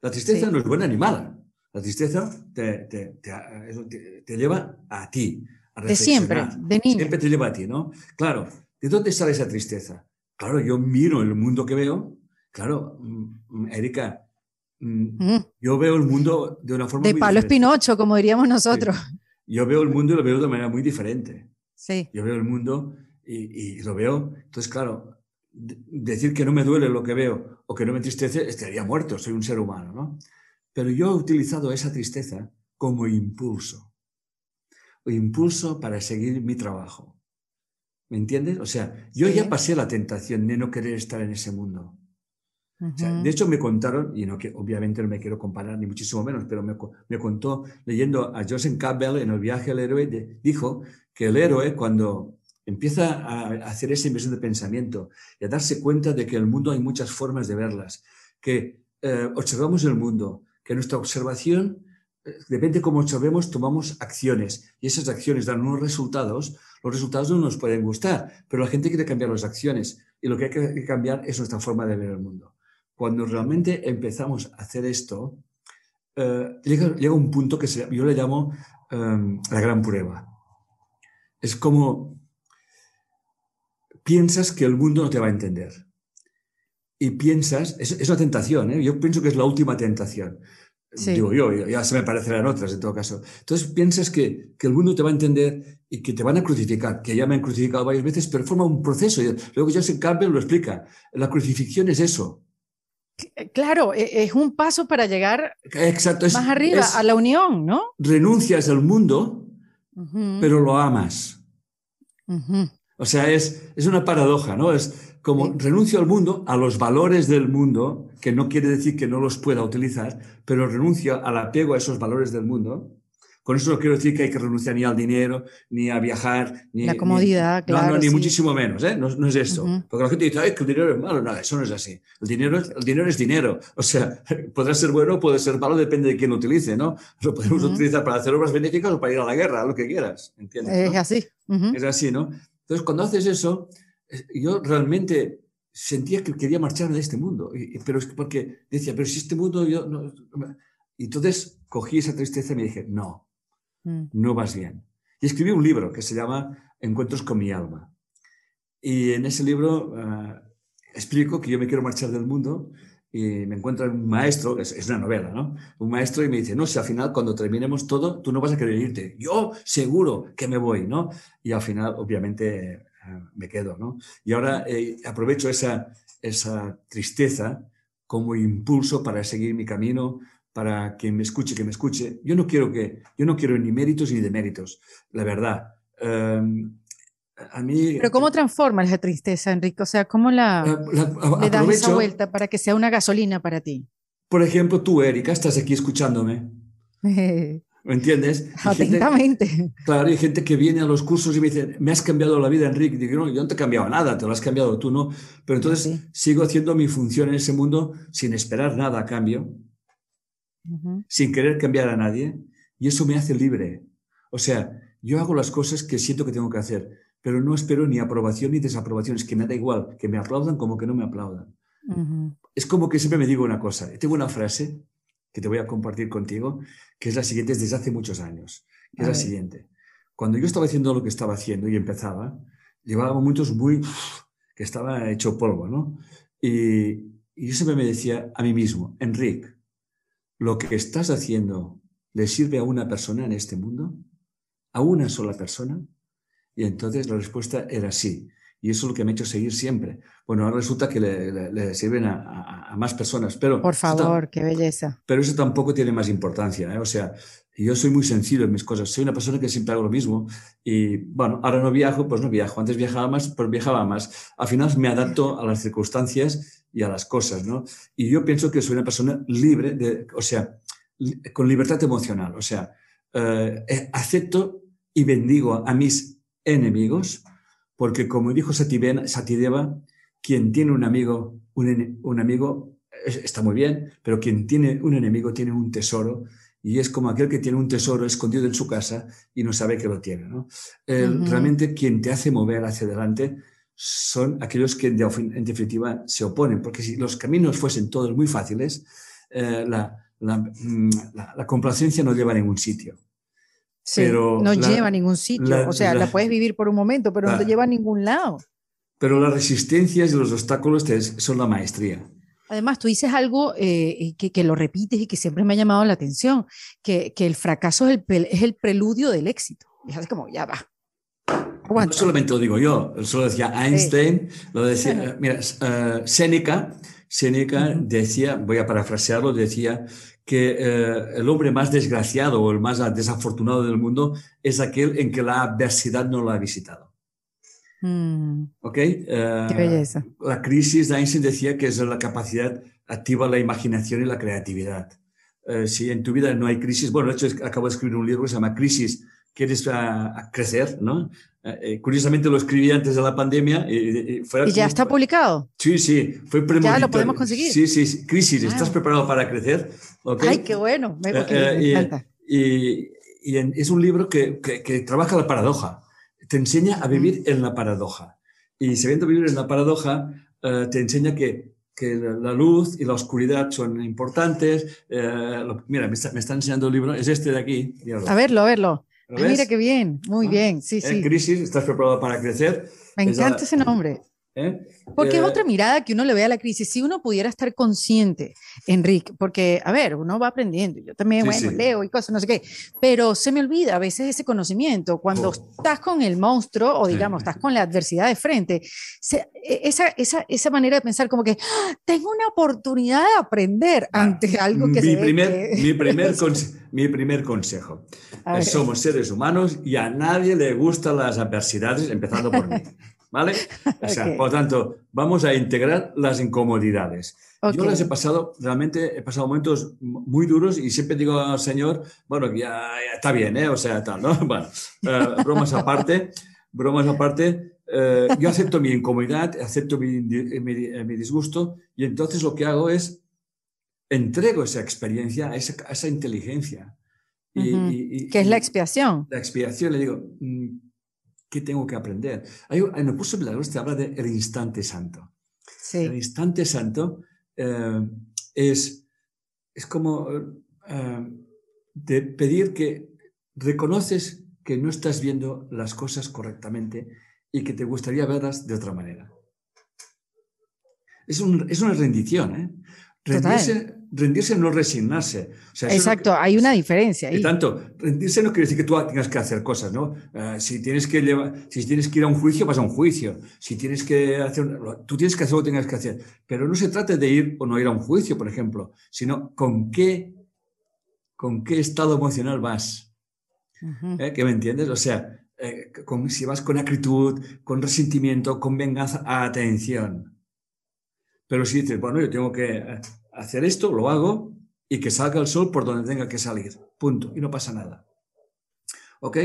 La tristeza no es buena ni mala. La tristeza te, te, te, te lleva a ti. A de siempre, de niño. Siempre te lleva a ti, ¿no? Claro, ¿de dónde sale esa tristeza? Claro, yo miro el mundo que veo. Claro, mm, Erika, mm, mm. yo veo el mundo de una forma de palo espinocho, como diríamos nosotros. Yo veo el mundo y lo veo de manera muy diferente. Sí. Yo veo el mundo y, y lo veo. Entonces, claro, decir que no me duele lo que veo o que no me entristece, estaría muerto, soy un ser humano, ¿no? Pero yo he utilizado esa tristeza como impulso. O impulso para seguir mi trabajo. ¿Me entiendes? O sea, yo ya pasé la tentación de no querer estar en ese mundo. de hecho, me contaron, y no que obviamente no me quiero comparar ni muchísimo menos, pero me, me contó leyendo a Joseph Campbell en el viaje al héroe, dijo que el héroe cuando empieza a hacer esa inversión de pensamiento y a darse cuenta de que el mundo hay muchas formas de verlas, que eh, observamos el mundo, que nuestra observación, depende de cómo observemos, tomamos acciones y esas acciones dan unos resultados, los resultados no nos pueden gustar, pero la gente quiere cambiar las acciones y lo que hay que cambiar es nuestra forma de ver el mundo. Cuando realmente empezamos a hacer esto, eh, llega, un punto que yo le llamo la gran prueba. Es como piensas que el mundo no te va a entender. Y piensas, es, una tentación, ¿eh? yo pienso que es la última tentación. Digo yo, ya se me parecerán otras en todo caso. Entonces piensas que, que, el mundo te va a entender y que te van a crucificar, que ya me han crucificado varias veces, pero forma un proceso. Luego Joseph Campbell lo explica. La crucifixión es eso. Claro, e, es un paso para llegar Exacto, más arriba, a la unión, ¿no? Renuncias al mundo, pero lo amas. O sea, es, es una paradoja, ¿no? Es como renuncio al mundo, a los valores del mundo, que no quiere decir que no los pueda utilizar, pero renuncio al apego a esos valores del mundo. Con eso no quiero decir que hay que renunciar ni al dinero, ni a viajar, ni la comodidad, claro. No, no ni muchísimo menos, ¿eh? No, no es eso. Porque la gente dice, Ay, que el dinero es malo. No, eso no es así. El dinero, el dinero es dinero. O sea, [laughs] podrá ser bueno, puede ser malo, depende de quién lo utilice, ¿no? Lo podemos utilizar para hacer obras benéficas o para ir a la guerra, lo que quieras. ¿entiendes? Es así. Es así, ¿no? Entonces, cuando haces eso, yo realmente sentía que quería marcharme de este mundo, pero es porque decía, pero si este mundo yo no, Y entonces cogí esa tristeza y me dije, no, mm. no vas bien. Y escribí un libro que se llama Encuentros con mi alma. Y en ese libro ah, explico que yo me quiero marchar del mundo y me encuentro un maestro, es, es, una novela, ¿no? Un maestro y me dice, no, si al final cuando terminemos todo, tú no vas a querer irte. Yo seguro que me voy, ¿no? Y al final, obviamente, me quedo, ¿no? Y ahora eh, aprovecho esa, esa tristeza como impulso para seguir mi camino, para que me escuche, que me escuche. Yo no quiero que, yo no quiero ni méritos ni deméritos, la verdad. Em, pero ¿cómo transformas esa tristeza, Enrique? O sea, ¿cómo la, le das esa vuelta para que sea una gasolina para ti? Por ejemplo, tú, Erika, estás aquí escuchándome. [laughs] ¿Me entiendes? Atentamente. claro, hay gente que viene a los cursos y me dice, me has cambiado la vida, Enrique. digo, no, yo no te he cambiado nada, te lo has cambiado tú, ¿no? Pero entonces sigo haciendo mi función en ese mundo sin esperar nada a cambio, sin querer cambiar a nadie, y eso me hace libre. O sea, yo hago las cosas que siento que tengo que hacer pero no espero ni aprobación ni desaprobación, es que me da igual, que me aplaudan como que no me aplaudan. Es como que siempre me digo una cosa, tengo una frase que te voy a compartir contigo, que es la siguiente desde hace muchos años, que es la siguiente. Cuando yo estaba haciendo lo que estaba haciendo y empezaba, llevaba momentos muy... que estaba hecho polvo, ¿no? Y, y yo siempre me decía a mí mismo, Enrique, ¿lo que estás haciendo le sirve a una persona en este mundo? ¿A una sola persona? Y entonces la respuesta era sí. Y eso es lo que me ha hecho seguir siempre. Bueno, ahora resulta que le, sirven a, más personas, pero... Por favor, qué belleza. Pero eso tampoco tiene más importancia. ¿eh? O sea, yo soy muy sencillo en mis cosas. Soy una persona que siempre hago lo mismo. Y bueno, ahora no viajo, pues no viajo. Antes viajaba más, pues viajaba más. Al final me adapto a las circunstancias y a las cosas, ¿no? Y yo pienso que soy una persona libre, de, o sea, con libertad emocional. O sea, eh, eh, acepto y bendigo a mis enemigos, porque como dijo Satideva, quien tiene un amigo, un, un amigo está muy bien, pero quien tiene un enemigo tiene un tesoro y es como aquel que tiene un tesoro escondido en su casa y no sabe que lo tiene. ¿no? Realmente quien te hace mover hacia adelante son aquellos que en definitiva se oponen, porque si los caminos fuesen todos muy fáciles, eh, mm, la, complacencia no lleva a ningún sitio. Pero no lleva a ningún sitio, o sea, la, puedes vivir por un momento, pero no te lleva a ningún lado. Pero las resistencias y los obstáculos son la maestría. Además, tú dices algo eh, que, lo repites y que siempre me ha llamado la atención, que, el fracaso es el, es el, preludio del éxito. Y es como, ya va. No solamente lo digo yo, eso lo decía Einstein, lo decía, mira, uh, Séneca, decía, voy a parafrasearlo, decía que eh, el hombre más desgraciado o el más desafortunado del mundo es aquel en que la adversidad no lo ha visitado. Mm. ¿Ok? Qué eh, belleza. La crisis, Einstein decía que es la capacidad activa la imaginación y la creatividad. Eh, si en tu vida no hay crisis, bueno, de hecho acabo de escribir un libro que se llama Crisis, quieres a, crecer, ¿no? Eh, curiosamente lo escribí antes de la pandemia. y ya está publicado? Sí, sí, fue Ya lo podemos conseguir. Sí, sí, crisis, ¿estás preparado para crecer? Ay, qué bueno, me, encanta. Y, es un libro que, que, que trabaja la paradoja te enseña a vivir en la paradoja. Y sabiendo vivir en la paradoja, eh, te enseña que, que, la luz y la oscuridad son importantes. Eh, mira, me está, me está, enseñando el libro, es este de aquí. A verlo, a verlo. Ah, mira qué bien, muy ah, bien, sí, sí. crisis, estás preparado para crecer. Me encanta ese nombre. ¿Eh? Porque es eh, otra mirada que uno le ve a la crisis. Si uno pudiera estar consciente, Enrique, porque, a ver, uno va aprendiendo, yo también, bueno, leo y cosas, no sé qué, pero se me olvida a veces ese conocimiento. Cuando oh. estás con el monstruo o, digamos, estás con la adversidad de frente, e, esa, esa, esa, manera de pensar como que ¡Ah! tengo una oportunidad de aprender ah, ante algo que mi se primer, Mi primer, [laughs] mi primer consejo. Somos seres humanos y a nadie le gustan las adversidades, empezando por mí. [laughs] ¿Vale? [laughs] O sea, por tanto, vamos a integrar las incomodidades. Yo las he pasado, realmente he pasado momentos muy duros y siempre digo al Señor, bueno, ya, está bien, ¿eh? O sea, tal, ¿no? [laughs] Bueno, eh, bromas aparte, bromas aparte, eh, yo acepto mi incomodidad, acepto mi, mi, disgusto y entonces lo que hago es entrego esa experiencia, esa, esa inteligencia. Y, ¿Qué es la expiación? La expiación, le digo, mm, ¿Qué tengo que aprender? Hay, en el curso de milagros te habla del instante santo. El instante santo eh, es, es como eh, de pedir que reconoces que no estás viendo las cosas correctamente y que te gustaría verlas de otra manera. Es, un, es una rendición, ¿eh? Rendirse, rendirse no resignarse. Exacto, hay una diferencia. Ahí. tanto, rendirse no quiere decir que tú tengas que hacer cosas, ¿no? Eh, si, tienes que llevar, si tienes que ir a un juicio, vas a un juicio. Si tienes que hacer, tú tienes que hacer lo que tengas que hacer. Pero no se trata de ir o no ir a un juicio, por ejemplo, sino con qué, con qué estado emocional vas. ¿Eh? ¿Que me entiendes? O sea, eh, con, si vas con acritud, con resentimiento, con venganza, atención. Pero si dices, bueno, yo tengo que hacer esto, lo hago y que salga el sol por donde tenga que salir. Punto. Y no pasa nada. ¿Ok?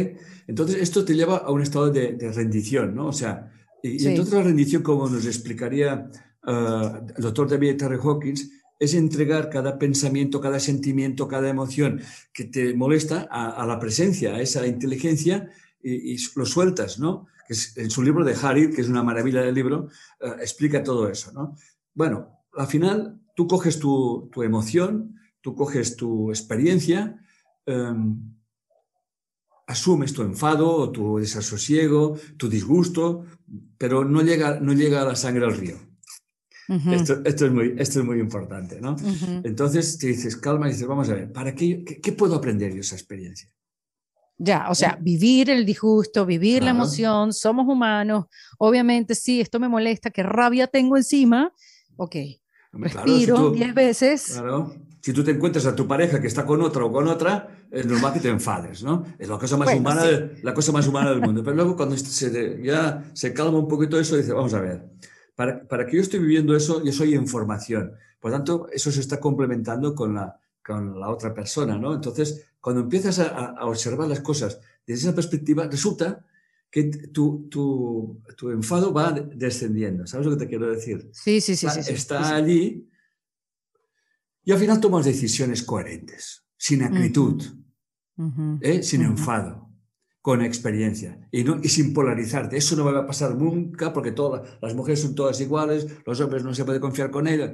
Entonces, esto te lleva a un estado de, rendición, ¿no? O sea, y, entonces la rendición, como nos explicaría eh, el doctor David Terry Hawkins, es entregar cada pensamiento, cada sentimiento, cada emoción que te molesta a, la presencia, a esa inteligencia, y, lo sueltas, ¿no? Que es, en su libro de Harid, que es una maravilla del libro, eh, explica todo eso, ¿no? Bueno, al final tú coges tu, emoción, tú coges tu experiencia, em, asumes tu enfado, tu desasosiego, tu disgusto, pero no llega, no llega a la sangre al río. esto, es muy, esto es muy importante, ¿no? Entonces te dices, calma y dices, vamos a ver, ¿para qué, qué, puedo aprender de esa experiencia? Ya, o sea, vivir el disgusto, vivir la emoción, somos humanos, obviamente sí, esto me molesta, qué rabia tengo encima, ok, Respiro 10 veces. Claro. Si tú te encuentras a tu pareja que está con otra o con otra, es normal que te enfades, ¿no? Es la cosa más, humana, la cosa más humana del mundo. Pero luego cuando se, ya se calma un poquito eso, dice, vamos a ver, para, para que yo esté viviendo eso, yo soy en formación. Por tanto, eso se está complementando con la, con la otra persona, ¿no? Entonces, cuando empiezas a, a observar las cosas desde esa perspectiva, resulta que tu, tu, tu, enfado va descendiendo. ¿Sabes lo que te quiero decir? Sí, sí, sí. Está, sí, está allí y al final tomas decisiones coherentes, sin acritud, ¿eh? sin enfado, con experiencia y, no, y sin polarizarte. Eso no va a pasar nunca porque todas las mujeres son todas iguales, los hombres no se puede confiar con ellas.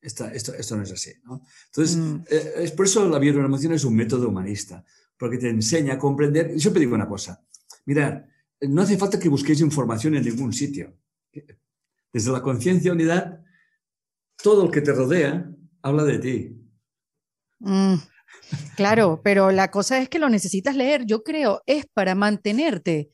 Esto, esto, esto no es así. ¿no? Entonces, mm. eh, es por eso la bioemoción es un método humanista, porque te enseña a comprender. Yo siempre digo una cosa, mirad, no hace falta que busquéis información en ningún sitio. Desde la conciencia unidad, todo el que te rodea habla de ti. Mm, claro, pero la cosa es que lo necesitas leer, yo creo, es para mantenerte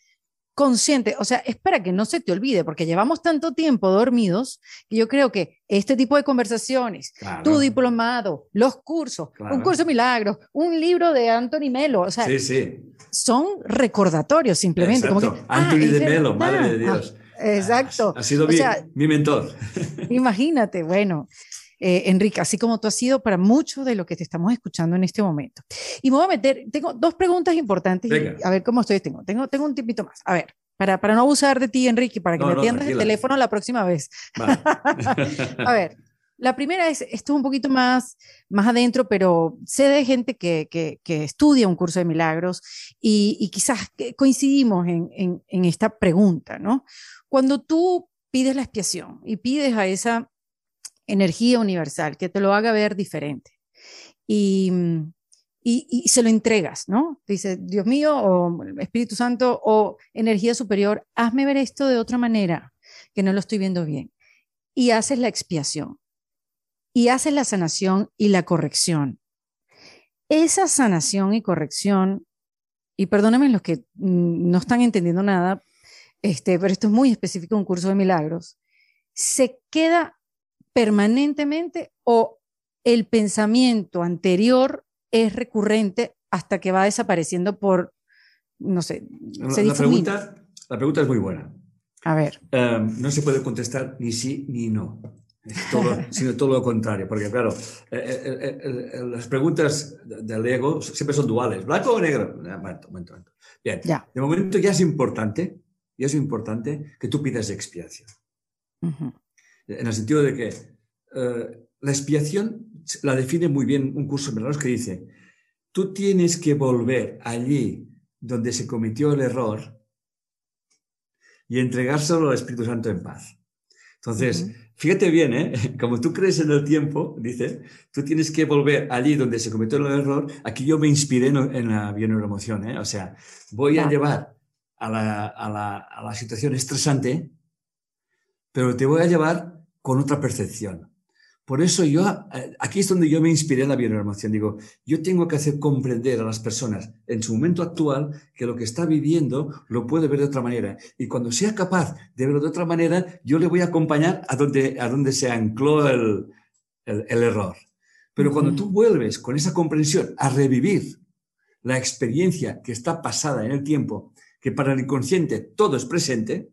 consciente, o sea, es para que no se te olvide, porque llevamos tanto tiempo dormidos que yo creo que este tipo de conversaciones, tu diplomado, los cursos, un curso de milagros, un libro de Anthony Melo, o sea, son recordatorios simplemente. Como que, ah, Anthony de Melo, madre de Dios. exacto. Ha sido mi mentor. [laughs] Imagínate, bueno. Eh, Enrique, así como tú has sido para mucho de lo que te estamos escuchando en este momento. Y me voy a meter, tengo dos preguntas importantes, a ver cómo estoy, tengo, tengo, tengo un tipito más. A ver, para, para no abusar de ti, Enrique, para que me atiendas el teléfono la próxima vez. [laughs] a ver, la primera es, esto es un poquito más, más adentro, pero sé de gente que, que, estudia un curso de milagros y, y quizás coincidimos en, en, esta pregunta, ¿no? Cuando tú pides la expiación y pides a esa energía universal, que te lo haga ver diferente. Y, y, se lo entregas, ¿no? Dice, Dios mío, o Espíritu Santo, o energía superior, hazme ver esto de otra manera, que no lo estoy viendo bien. Y haces la expiación. Y haces la sanación y la corrección. Esa sanación y corrección, y perdónenme los que mm, no están entendiendo nada, este, pero esto es muy específico, un curso de milagros, se queda permanentemente o el pensamiento anterior es recurrente hasta que va desapareciendo por, no sé, se la, pregunta, la pregunta es muy buena. A ver. Em, no se puede contestar ni sí ni no, sino todo lo contrario, porque claro, eh, eh, eh, las preguntas del ego siempre son duales, blanco o negro. Bien, de momento ya es importante, ya es importante que tú pidas expiación. En el sentido de que la expiación la define muy bien un curso de que dice, tú tienes que volver allí donde se cometió el error y entregárselo al Espíritu Santo en paz. Entonces, fíjate bien, ¿eh? [laughs] como tú crees en el tiempo, dice, tú tienes que volver allí donde se cometió el error. Aquí yo me inspiré en, la bioneuromoción, ¿eh? o sea, voy a llevar a la, a, la, a la situación estresante pero te voy a llevar con otra percepción. Por eso yo, eh, aquí es donde yo me inspiré en la bioemoción. Digo, yo tengo que hacer comprender a las personas en su momento actual que lo que está viviendo lo puede ver de otra manera. Y cuando sea capaz de verlo de otra manera, yo le voy a acompañar a donde, a donde se ancló el, el, error. Pero cuando tú vuelves con esa comprensión a revivir la experiencia que está pasada en el tiempo, que para el inconsciente todo es presente,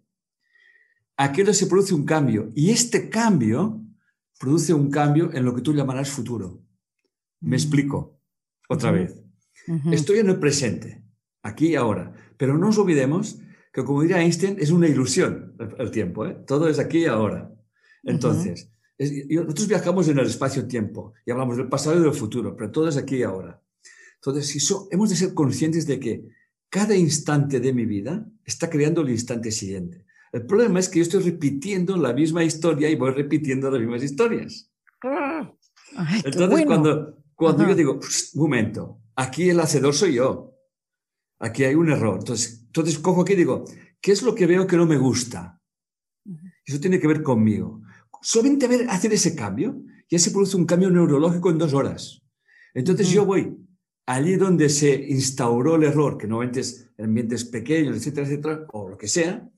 aquello se produce un cambio. Y este cambio produce un cambio en lo que tú llamarás futuro. Me explico otra vez. Estoy en el presente, aquí y ahora. Pero no nos olvidemos que, como diría Einstein, es una ilusión el, tiempo. ¿eh? Todo es aquí y ahora. Entonces, nosotros viajamos en el espacio-tiempo y hablamos del pasado y del futuro, pero todo es aquí y ahora. Entonces, si hemos de ser conscientes de que cada instante de mi vida está creando el instante siguiente. El problema es que yo estoy repitiendo la misma historia y voy repitiendo las mismas historias. Ah. Entonces, cuando, cuando yo digo, un momento, aquí el hacedor soy yo, aquí hay un error. Entonces, entonces cojo aquí y digo, ¿qué es lo que veo que no me gusta? Eso tiene que ver conmigo. Solamente ver, hacer ese cambio, ya se produce un cambio neurológico en dos horas. Entonces yo voy allí donde se instauró el error, que normalmente es en ambientes pequeños, etcétera, etcétera, o lo que sea,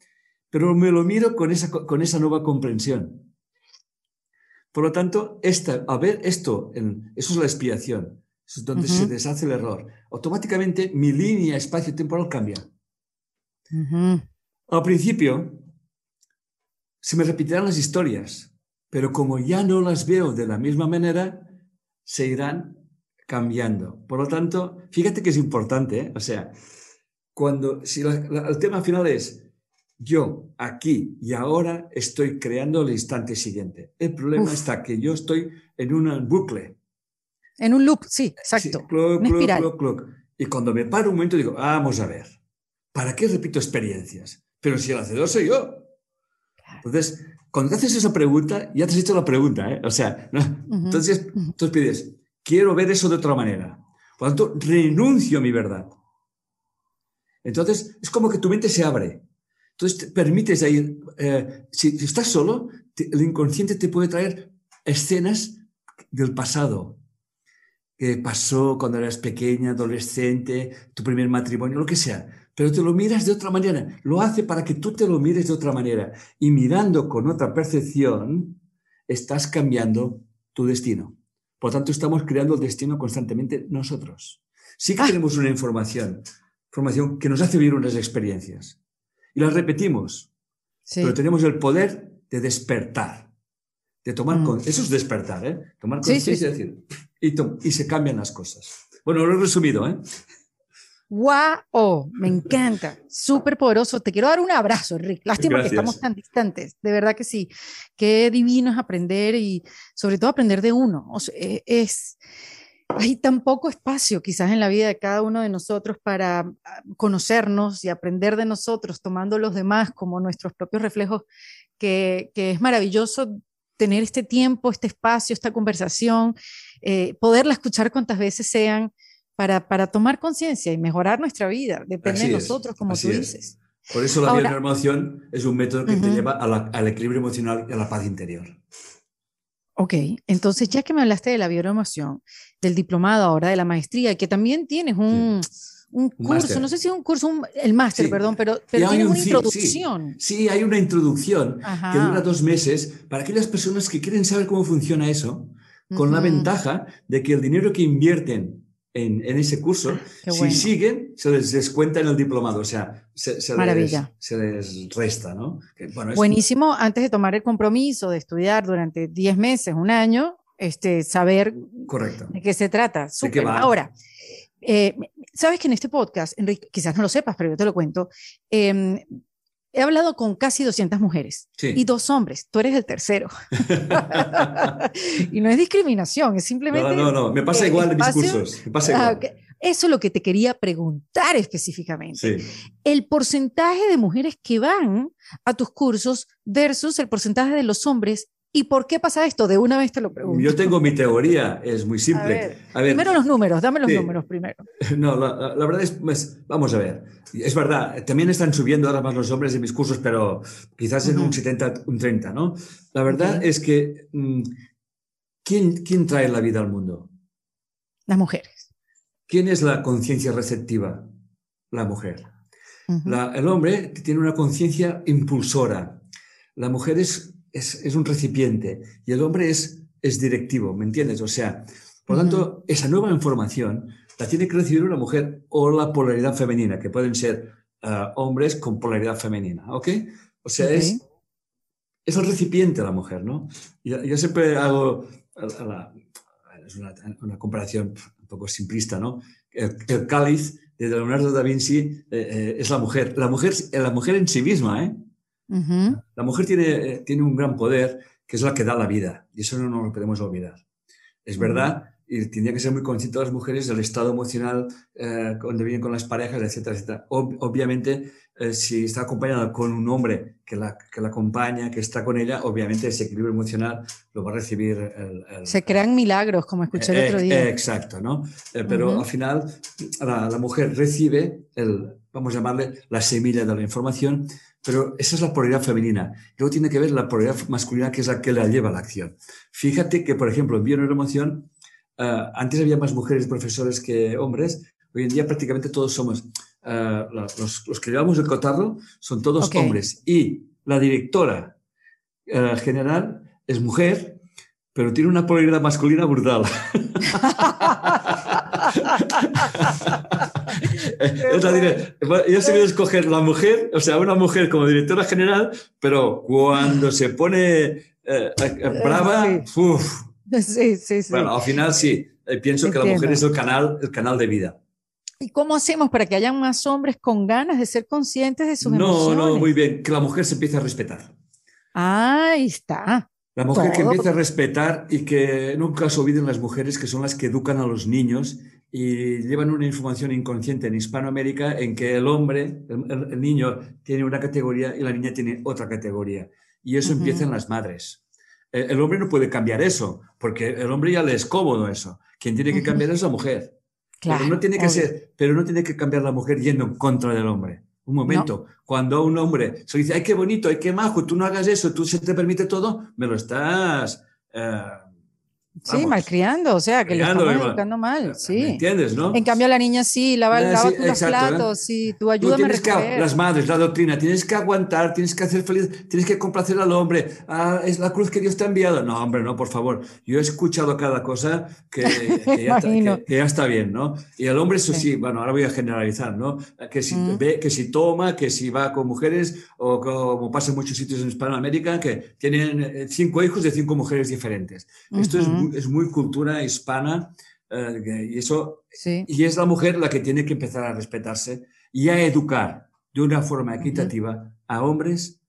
pero me lo miro con esa, con esa nueva comprensión. Por lo tanto, esta, a ver esto, eso es la expiación, es donde se deshace el error. Automáticamente mi línea espacio-temporal cambia. Al principio, se me repetirán las historias, pero como ya no las veo de la misma manera, se irán cambiando. Por lo tanto, fíjate que es importante, ¿eh? o sea, cuando, si el tema final es, yo aquí y ahora estoy creando el instante siguiente. El problema está que yo estoy en un bucle. En un loop, sí, exacto. y cuando me paro un momento digo, vamos a ver, ¿para qué repito experiencias? Pero si el hacedor soy yo. Entonces, cuando te haces esa pregunta, ya te has hecho la pregunta, ¿eh? O sea, entonces, tú pides, quiero ver eso de otra manera. Por lo tanto, renuncio a mi verdad. Entonces, es como que tu mente se abre. Entonces, te permites ahí, eh, si, estás solo, el inconsciente te puede traer escenas del pasado, que pasó cuando eras pequeña, adolescente, tu primer matrimonio, lo que sea. Pero te lo miras de otra manera. Lo hace para que tú te lo mires de otra manera. Y mirando con otra percepción, estás cambiando tu destino. Por tanto, estamos creando el destino constantemente nosotros. Sí que ah. tenemos una información, información que nos hace vivir unas experiencias. Y las repetimos. Pero tenemos el poder de despertar, de tomar mm. Eso es despertar, ¿eh? Tomar conciencia y decir, y, se cambian las cosas. Bueno, lo he resumido, ¿eh? ¡Wow! Me encanta. Súper poderoso. Te quiero dar un abrazo, Rick. Lástima que estamos tan distantes. De verdad que sí. Qué divino es aprender y sobre todo aprender de uno. E, es, hay tan poco espacio quizás en la vida de cada uno de nosotros para ah, conocernos y aprender de nosotros, tomando los demás como nuestros propios reflejos, que, que es maravilloso tener este tiempo, este espacio, esta conversación, eh, poderla escuchar cuantas veces sean para, para tomar conciencia y mejorar nuestra vida. Depende de nosotros, como tú dices. Por eso la bioemoción es un método que te lleva al equilibrio emocional y a la paz interior. Ok, entonces ya que me hablaste de la bioemoción, del diplomado ahora, de la maestría, que también tienes un, un curso, no sé si es un curso, el máster, perdón, pero, pero tiene una introducción. Sí. hay una introducción que dura dos meses. Para aquellas personas que quieren saber cómo funciona eso, con la ventaja de que el dinero que invierten en, en ese curso, si siguen, se les descuenta en el diplomado, o sea, se, se, les, se les, resta, ¿no? bueno, Buenísimo, antes de tomar el compromiso de estudiar durante 10 meses, un año, este, saber Correcto. de qué se trata. Ahora, eh, sabes que en este podcast, Enrique, quizás no lo sepas, pero yo te lo cuento, em, he hablado con casi 200 mujeres y dos hombres. Tú eres el tercero. [laughs] [laughs] y no es discriminación, es simplemente... No, no, no, me pasa igual en mis cursos. Me pasa igual. Ah, Eso es lo que te quería preguntar específicamente. El porcentaje de mujeres que van a tus cursos versus el porcentaje de los hombres ¿Y por qué pasa esto? De una vez te lo pregunto. Yo tengo mi teoría, es muy simple. A ver, primero los números, dame los números primero. [laughs] No, la, verdad es, pues, vamos a ver, es verdad, también están subiendo ahora más los hombres en mis cursos, pero quizás en un 70, un 30, ¿no? La verdad es que, mm, ¿quién, ¿quién trae la vida al mundo? Las mujeres. ¿Quién es la conciencia receptiva? La mujer. el hombre tiene una conciencia impulsora. La mujer es es, un recipiente y el hombre es, es directivo, ¿me entiendes? O sea, por lo tanto, esa nueva información la tiene que recibir una mujer o la polaridad femenina, que pueden ser ah, hombres con polaridad femenina, ¿ok? O sea, es, es el recipiente la mujer, ¿no? Yo, siempre hago, es una, una, comparación un poco simplista, ¿no? El, cáliz de Leonardo da Vinci eh, eh, es la mujer. La mujer, la mujer en sí misma, ¿eh? La mujer tiene, eh, tiene un gran poder que es la que da la vida y eso no nos lo podemos olvidar. Es verdad, y tendría que ser muy consciente las mujeres del estado emocional eh, cuando vienen con las parejas, etcétera, etcétera. obviamente, eh, si está acompañada con un hombre que la, que la acompaña, que está con ella, obviamente ese equilibrio emocional lo va a recibir el... Se crean milagros, como escuché el otro día. exacto, ¿no? pero al final la, la, mujer recibe el, vamos a llamarle la semilla de la información pero esa es la polaridad femenina. Luego tiene que ver la polaridad masculina, que es la que la lleva a la acción. Fíjate que, por ejemplo, en bioneuroemoción, uh, antes había más mujeres profesores que hombres, hoy en día prácticamente todos somos, uh, los, que llevamos el cotarro son todos hombres. Y la directora uh, general es mujer, pero tiene una polaridad masculina brutal. [laughs] yo sé escoger la mujer, o sea, una mujer como directora general, pero cuando se pone eh, eh, brava, Sí, [laughs] sí, sí. Bueno, al final sí, eh, pienso que la mujer es el canal, el canal de vida. ¿Y cómo hacemos para que hayan más hombres con ganas de ser conscientes de sus emociones? No, no, muy bien, que la mujer se empiece a respetar. Ahí está. La mujer que empiece a respetar y que nunca se olviden las mujeres que son las que educan a los niños y llevan una información inconsciente en Hispanoamérica en que el hombre, el, niño, tiene una categoría y la niña tiene otra categoría. Y eso empieza en las madres. El, hombre no puede cambiar eso, porque el hombre ya le es cómodo eso. Quien tiene que cambiar es la mujer. Claro, pero, no tiene que ser, pero no tiene que cambiar la mujer yendo en contra del hombre. Un momento, cuando un hombre se dice, ay, qué bonito, ay, qué majo, tú no hagas eso, tú se te permite todo, me lo estás eh, Sí, malcriando, o sea, que le estamos educando mal, sí. entiendes, no? En cambio, la niña sí, lava, lava los ¿eh? platos, sí, tú ayúdame tienes Que, las madres, la doctrina, tienes que aguantar, tienes que hacer feliz, tienes que complacer al hombre, ah, es la cruz que Dios te ha enviado. No, hombre, no, por favor. Yo he escuchado cada cosa que, [laughs] ya, está, bien, ¿no? Y el hombre, eso sí. bueno, ahora voy a generalizar, ¿no? Que si, mm. ve, que si toma, que si va con mujeres, o como pasa en muchos sitios en Hispanoamérica, que tienen eh, cinco hijos de cinco mujeres diferentes. Esto es es muy cultura hispana eh, y eso y es la mujer la que tiene que empezar a respetarse y a educar de una forma equitativa a hombres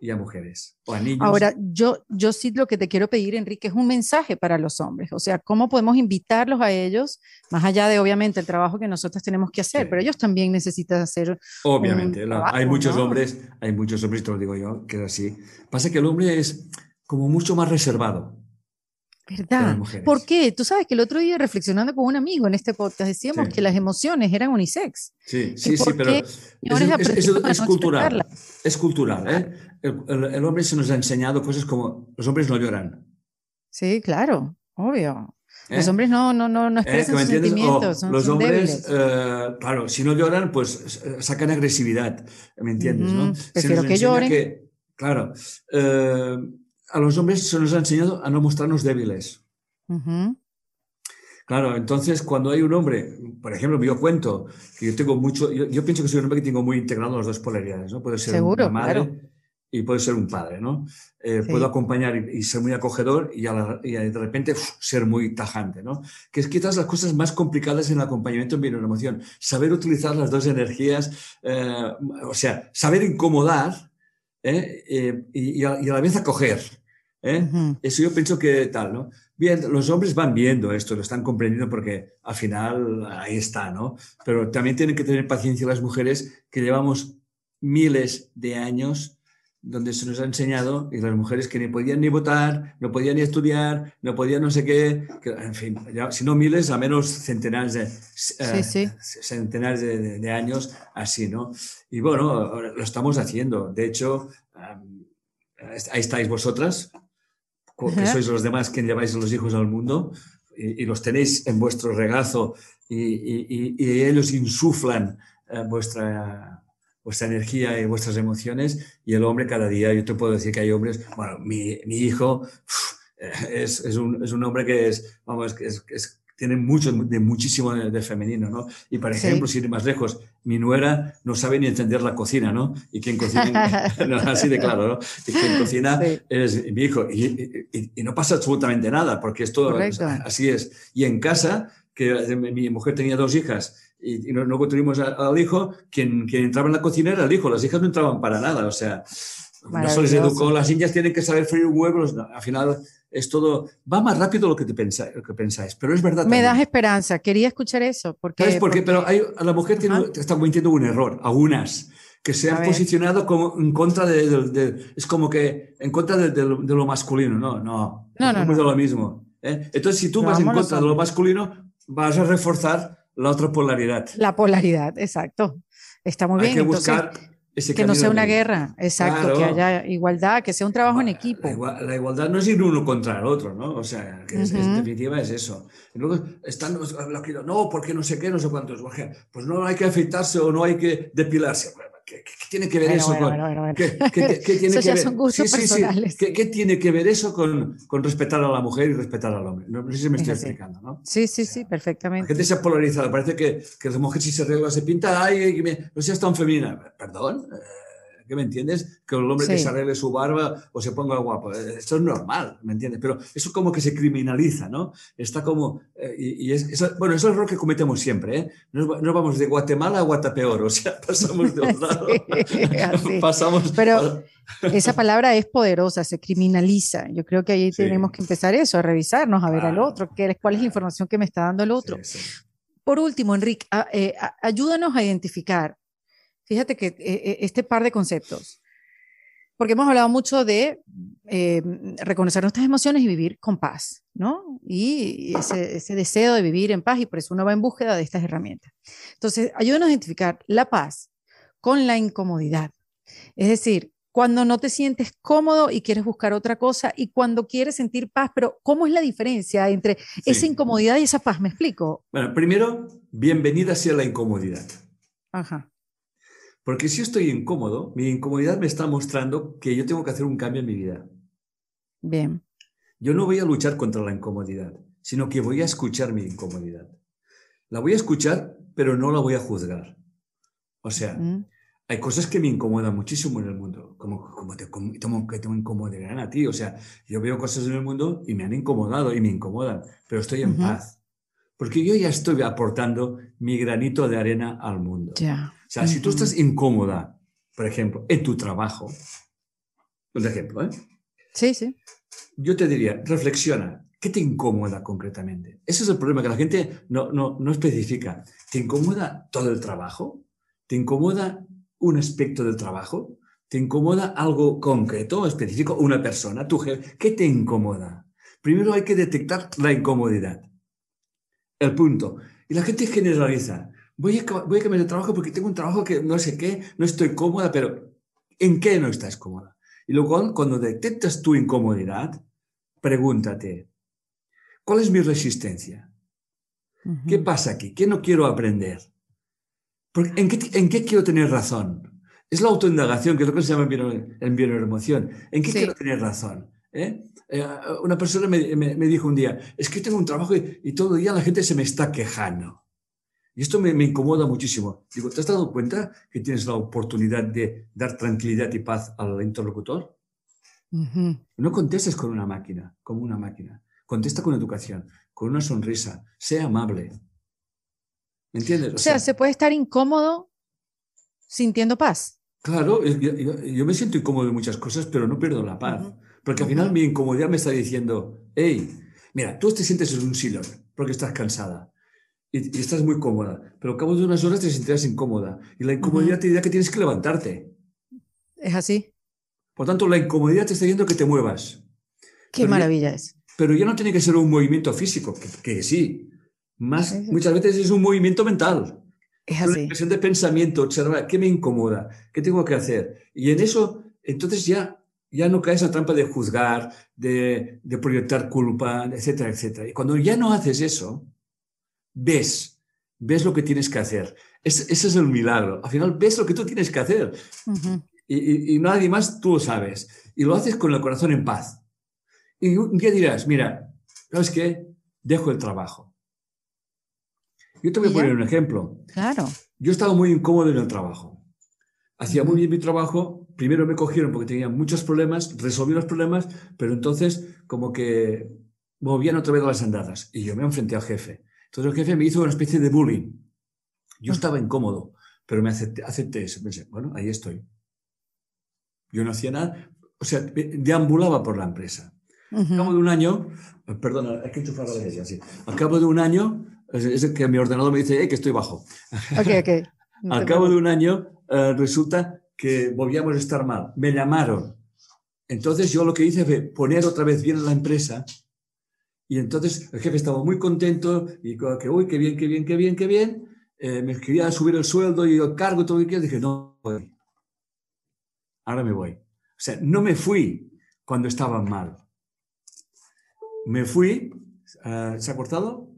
y a mujeres o a niños. Ahora, yo, yo sí lo que te quiero pedir, Enrique, es un mensaje para los hombres. O sea, ¿cómo podemos invitarlos a ellos, más allá de obviamente el trabajo que nosotros tenemos que hacer, pero ellos también necesitan hacer. Obviamente, hay muchos hombres, hay muchos hombres, te lo digo yo, que es así. Pasa que el hombre es como mucho más reservado. ¿Verdad? ¿Por qué? Tú sabes que el otro día reflexionando con un amigo en este podcast decíamos que las emociones eran unisex. Sí, sí, sí, pero es, cultural. Es cultural, ¿eh? El, hombre se nos ha enseñado cosas como los hombres no lloran. Sí, claro, obvio. ¿Eh? Los hombres no, no, no, no ¿Eh? expresan sus sentimientos. los hombres, claro, si no lloran, pues sacan agresividad, ¿me entiendes? ¿no? Prefiero que lloren. claro, a los hombres se nos ha enseñado a no mostrarnos débiles. Claro, entonces cuando hay un hombre, por ejemplo, yo cuento que yo tengo mucho, yo, pienso que soy un hombre que tengo muy integrado las dos polaridades, ¿no? Puede ser una madre y puede ser un padre, ¿no? Eh, puedo acompañar y, ser muy acogedor y, de repente ser muy tajante, ¿no? Que es quizás las cosas más complicadas en el acompañamiento en la emoción, saber utilizar las dos energías, eh, o sea, saber incomodar ¿eh? y, a, la vez acoger. ¿Eh? Eso yo pienso que tal, ¿no? Bien, los hombres van viendo esto, lo están comprendiendo porque al final ahí está, ¿no? Pero también tienen que tener paciencia las mujeres que llevamos miles de años donde se nos ha enseñado y las mujeres que ni podían ni votar, no podían ni estudiar, no podían no sé qué, en fin, si no miles, a menos centenares de, eh, centenares de, años así, ¿no? Y bueno, lo estamos haciendo. De hecho, ahí estáis vosotras, que sois los demás quien lleváis los hijos al mundo y, los tenéis en vuestro regazo y, ellos insuflan eh, vuestra, vuestra energía y vuestras emociones y el hombre cada día, yo te puedo decir que hay hombres, bueno, mi, mi hijo es, es, un, es, un, hombre que es, vamos, es, es tiene mucho, de muchísimo de, femenino, ¿no? Y por ejemplo, si ir más lejos, mi nuera no sabe ni entender la cocina, ¿no? Y quien cocina, [laughs] no, así de claro, ¿no? Y quien cocina es mi hijo. Y, y, no pasa absolutamente nada, porque esto así es. Y en casa, que mi mujer tenía dos hijas y, luego tuvimos al hijo, quien, quien entraba en la cocina era el hijo, las hijas no entraban para nada, o sea, no se les educó, las niñas tienen que saber freír huevos, al final es todo, va más rápido lo que, te pensáis, lo que pensáis, pero es verdad. Me das esperanza, quería escuchar eso. Porque, ¿Sabes por qué? Pero hay, a la mujer tiene, está cometiendo un error, algunas, que se han posicionado como en contra de, es como que en contra de, lo masculino, no, no, no, no, no. es lo mismo. ¿eh? Entonces, si tú vas en contra de lo masculino, vas a reforzar la otra polaridad. La polaridad, exacto. Está muy bien. Hay que buscar que no sea una guerra, exacto, que haya igualdad, que sea un trabajo en equipo. La, igualdad no es ir uno contra el otro, ¿no? O sea, que es, en definitiva es eso. Y luego están los, que no, porque no sé qué, no sé cuántos. Pues no hay que afeitarse o no hay que depilarse. ¿Qué, tiene que ver eso con.? ¿Qué, [laughs] tiene que ver? Son gustos personales. ¿Qué, tiene que ver eso con, con, respetar a la mujer y respetar al hombre? No, sé si me estoy explicando, ¿no? Sí, sí, sí, perfectamente. La gente se ha polarizado. Parece que, que la mujer, si se arregla, se pinta, ay, no seas tan femenina. Perdón. ¿Qué me entiendes? Que el hombre que se arregle su barba o se ponga guapo. Esto es normal, ¿me entiendes? Pero eso como que se criminaliza, ¿no? Está como... Eh, y, es, bueno, es el error que cometemos siempre, ¿eh? No vamos de Guatemala a Guatapeor, o sea, [laughs] pasamos de un [laughs] lado. pasamos... Pero [laughs] esa palabra es poderosa, se criminaliza. Yo creo que ahí tenemos que empezar eso, a revisarnos, a ver al otro, qué, cuál es la información que me está dando el otro. Por último, Enrique, eh, ayúdanos a identificar, fíjate que eh, eh, este par de conceptos, porque hemos hablado mucho de reconocer nuestras emociones y vivir con paz, ¿no? Y ese, ese, deseo de vivir en paz y por eso uno va en búsqueda de estas herramientas. Entonces, ayúdanos a identificar la paz con la incomodidad. Es decir, cuando no te sientes cómodo y quieres buscar otra cosa y cuando quieres sentir paz, pero ¿cómo es la diferencia entre esa incomodidad y esa paz? ¿Me explico? Bueno, primero, bienvenida sea la incomodidad. Ajá. Porque si estoy incómodo, mi incomodidad me está mostrando que yo tengo que hacer un cambio en mi vida. Bien. Yo no voy a luchar contra la incomodidad, sino que voy a escuchar mi incomodidad. La voy a escuchar, pero no la voy a juzgar. O sea, hay cosas que me incomodan muchísimo en el mundo, como, como, te, como, que te incomodarán a ti. O sea, yo veo cosas en el mundo y me han incomodado y me incomodan, pero estoy en paz. Porque yo ya estoy aportando mi granito de arena al mundo. Ya. Sea, si tú estás incómoda, por ejemplo, en tu trabajo, un ejemplo, ¿eh? Sí, sí. Yo te diría, reflexiona, ¿qué te incomoda concretamente? Ese es el problema, que la gente no, no, no especifica. ¿Te incomoda todo el trabajo? ¿Te incomoda un aspecto del trabajo? ¿Te incomoda algo concreto, específico, una persona, tu jefe? ¿Qué te incomoda? Primero hay que detectar la incomodidad. El punto. Y la gente generaliza. Voy a, voy a cambiar de trabajo porque tengo un trabajo que no sé qué, no estoy cómoda, pero ¿en qué no estás cómoda? Y luego, cuando detectas tu incomodidad, pregúntate, ¿cuál es mi resistencia? ¿Qué pasa aquí? ¿Qué no quiero aprender? ¿en, qué, quiero tener razón? Es la autoindagación, que es lo que se llama en bioemoción. ¿En qué quiero tener razón? ¿Eh? Eh, una persona me, dijo un día, es que tengo un trabajo y, todo el día la gente se me está quejando. Y esto me, incomoda muchísimo. Digo, ¿te has dado cuenta que tienes la oportunidad de dar tranquilidad y paz al interlocutor? No contestes con una máquina, como una máquina. Contesta con educación, con una sonrisa. Sea amable. ¿Me entiendes? O, sea, se puede estar incómodo sintiendo paz. Claro, yo, me siento incómodo en muchas cosas, pero no pierdo la paz. Porque al final mi incomodidad me está diciendo, hey, mira, tú te sientes en un sillón porque estás cansada y, estás muy cómoda, pero al cabo de unas horas te sentirás incómoda. Y la incomodidad te dirá que tienes que levantarte. Es así. Por tanto, la incomodidad te está diciendo que te muevas. Qué maravilla es. Pero ya no tiene que ser un movimiento físico, que, que sí, más, muchas veces es un movimiento mental. Es así. Una expresión de pensamiento, observar qué me incomoda, qué tengo que hacer. Y en eso, entonces ya, ya no caes en la trampa de juzgar, de, de proyectar culpa, etcétera, etcétera. Y cuando ya no haces eso, ves, ves lo que tienes que hacer. ese es el milagro. Al final ves lo que tú tienes que hacer. y, y, nadie más tú lo sabes. Y lo haces con el corazón en paz. Y un día dirás, mira, ¿sabes qué? Dejo el trabajo yo te voy a poner un ejemplo. Claro. Yo estaba muy incómodo en el trabajo. Hacía muy bien mi trabajo. Primero me cogieron porque tenía muchos problemas, resolví los problemas, pero entonces como que movían otra vez las andadas y yo me enfrenté al jefe. Entonces el jefe me hizo una especie de bullying. Yo estaba incómodo, pero me acepté, acepté eso. Pensé, bueno, ahí estoy. Yo no hacía nada, o sea, deambulaba por la empresa. Al cabo de un año, perdona, hay que enchufar la de así. Al cabo de un año es que mi ordenador me dice que estoy bajo. [laughs] Al cabo de un año eh, resulta que volvíamos a estar mal. Me llamaron. Entonces yo lo que hice fue poner otra vez bien la empresa y entonces el jefe estaba muy contento y que, uy, qué bien, qué bien, qué bien, qué bien. Eh, me quería subir el sueldo y el cargo y todo lo que Dije, no, voy. Ahora me voy. O sea, no me fui cuando estaba mal. Me fui. Eh, ¿Se ha cortado?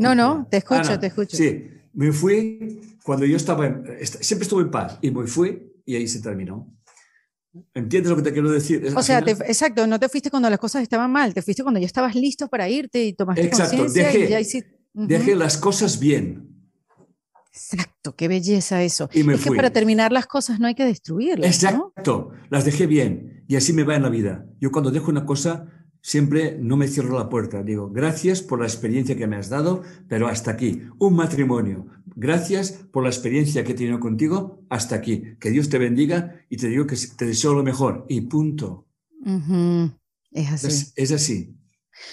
no, no, te escucho, te escucho. Sí, me fui cuando yo estaba, siempre estuve en paz y me fui y ahí se terminó. ¿Entiendes lo que te quiero decir? O sea, exacto, no te fuiste cuando las cosas estaban mal, te fuiste cuando ya estabas listo para irte y tomaste exacto, conciencia dejé, dejé las cosas bien. Exacto, qué belleza eso. Y me es que fui. para terminar las cosas no hay que destruirlas. ¿no? Exacto, las dejé bien y así me va en la vida. Yo cuando dejo una cosa siempre no me cierro la puerta. Digo, gracias por la experiencia que me has dado, pero hasta aquí. Un matrimonio. Gracias por la experiencia que he tenido contigo, hasta aquí. Que Dios te bendiga y te digo que te deseo lo mejor. Y punto. Es así. Es, es así.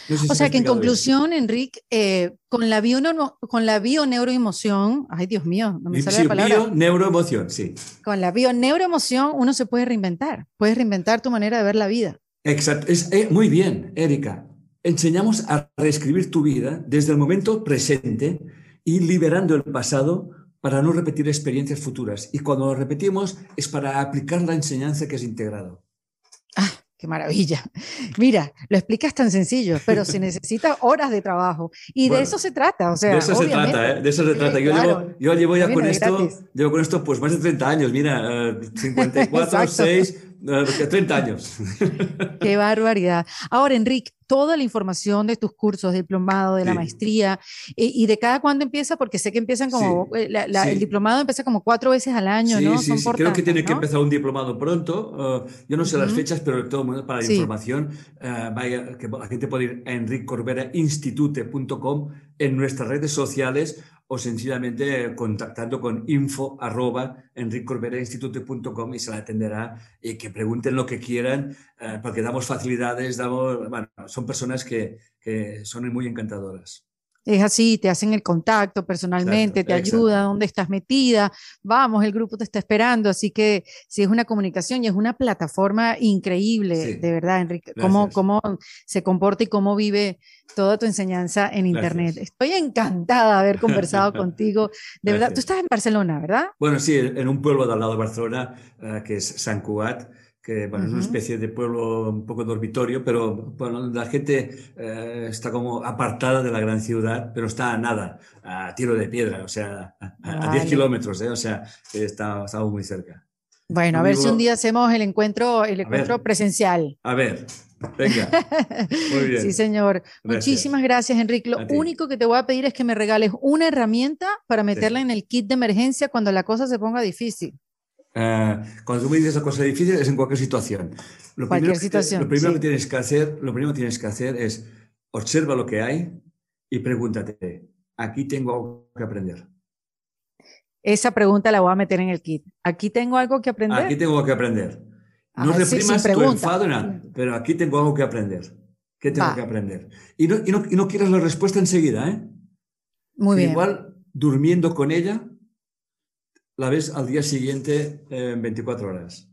No sé si O sea que en conclusión, Enrique, eh, con la bio con la bioneuroemoción, ay Dios mío, no me sale Sí, la palabra. bio, neuroemoción, sí. Con la bioneuroemoción uno se puede reinventar, puedes reinventar tu manera de ver la vida. Exacto. Es, eh, muy bien, Erika. Enseñamos a reescribir tu vida desde el momento presente y liberando el pasado para no repetir experiencias futuras. Y cuando lo repetimos es para aplicar la enseñanza que has integrado. Ah, qué maravilla. Mira, lo explicas tan sencillo, pero se [laughs] necesita horas de trabajo y de eso se trata, o sea, de eso se trata, ¿eh? De eso se trata. Yo, Claro. llevo, yo llevo ya con esto, gratis. llevo con esto pues más de 30 años. Mira, eh, 54, [laughs] Exacto. 6, eh, 30 años. [laughs] Qué barbaridad. Ahora, Enrique, toda la información de tus cursos, de diplomado, de la maestría, eh, y de cada cuándo empieza, porque sé que empiezan como, Sí, eh, la- la- sí. el diplomado empieza como cuatro veces al año, Sí, ¿no? sí, Son sí. por Creo que tiene que empezar un diplomado pronto. eh, yo no sé las fechas, pero de todo modo, para la información, eh, vaya, que la gente puede ir a enriccorberainstitute.com en nuestras redes sociales o sencillamente contactando con info arroba y se la atenderá y que pregunten lo que quieran eh, porque damos facilidades, damos, bueno, son personas que, que son muy encantadoras. Es así, te hacen el contacto personalmente, Exacto, te ayuda, exacto. dónde estás metida, vamos, el grupo te está esperando, así que sí es una comunicación y es una plataforma increíble, Sí. de verdad, Enrique, cómo, cómo se comporta y cómo vive toda tu enseñanza en Internet. Estoy encantada de haber [laughs] conversado contigo, de verdad, tú estás en Barcelona, ¿verdad? Bueno, sí, en un pueblo de al lado de Barcelona, eh, que es Sant Cugat, que bueno, es una especie de pueblo un poco dormitorio, pero bueno, la gente eh, está como apartada de la gran ciudad, pero está a nada, a tiro de piedra, o sea, a, a- a 10 Vale. kilómetros, ¿eh? o sea, está, estamos muy cerca. Bueno, a ver si un día hacemos el encuentro, el ver. encuentro presencial. A ver, venga, muy [laughs] bien. Sí, señor. Muchísimas gracias, Enrique. Lo A único que te voy a pedir es que me regales una herramienta para meterla en el kit de emergencia cuando la cosa se ponga difícil. Eh, cuando tú me dices la cosa difícil es en cualquier situación. Lo Cualquier primero situación, lo primero sí. que tienes que hacer, lo primero que tienes que hacer es observa lo que hay y pregúntate, aquí tengo algo que aprender. Esa pregunta la voy a meter en el kit. Aquí tengo algo que aprender. Aquí tengo algo que aprender. No Ajá, sí, reprimas tu enfado, nada, pero aquí tengo algo que aprender. ¿Qué tengo Va. que aprender? Y no, y, no, y no quieras la respuesta enseguida, ¿eh? Muy bien. Igual, durmiendo con ella, la ves al día siguiente en 24 horas.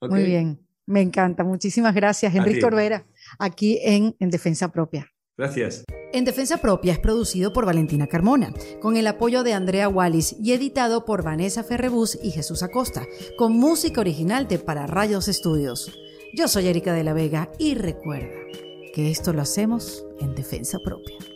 Muy bien. Me encanta. Muchísimas gracias, Enrique ti. Orbera, aquí en, en Defensa Propia. Gracias. En Defensa Propia es producido por Valentina Carmona, con el apoyo de Andrea Wallis y editado por Vanessa Ferrebus y Jesús Acosta, con música original de Para Rayos Estudios. Yo soy Erika de la Vega y recuerda que esto lo hacemos en Defensa Propia.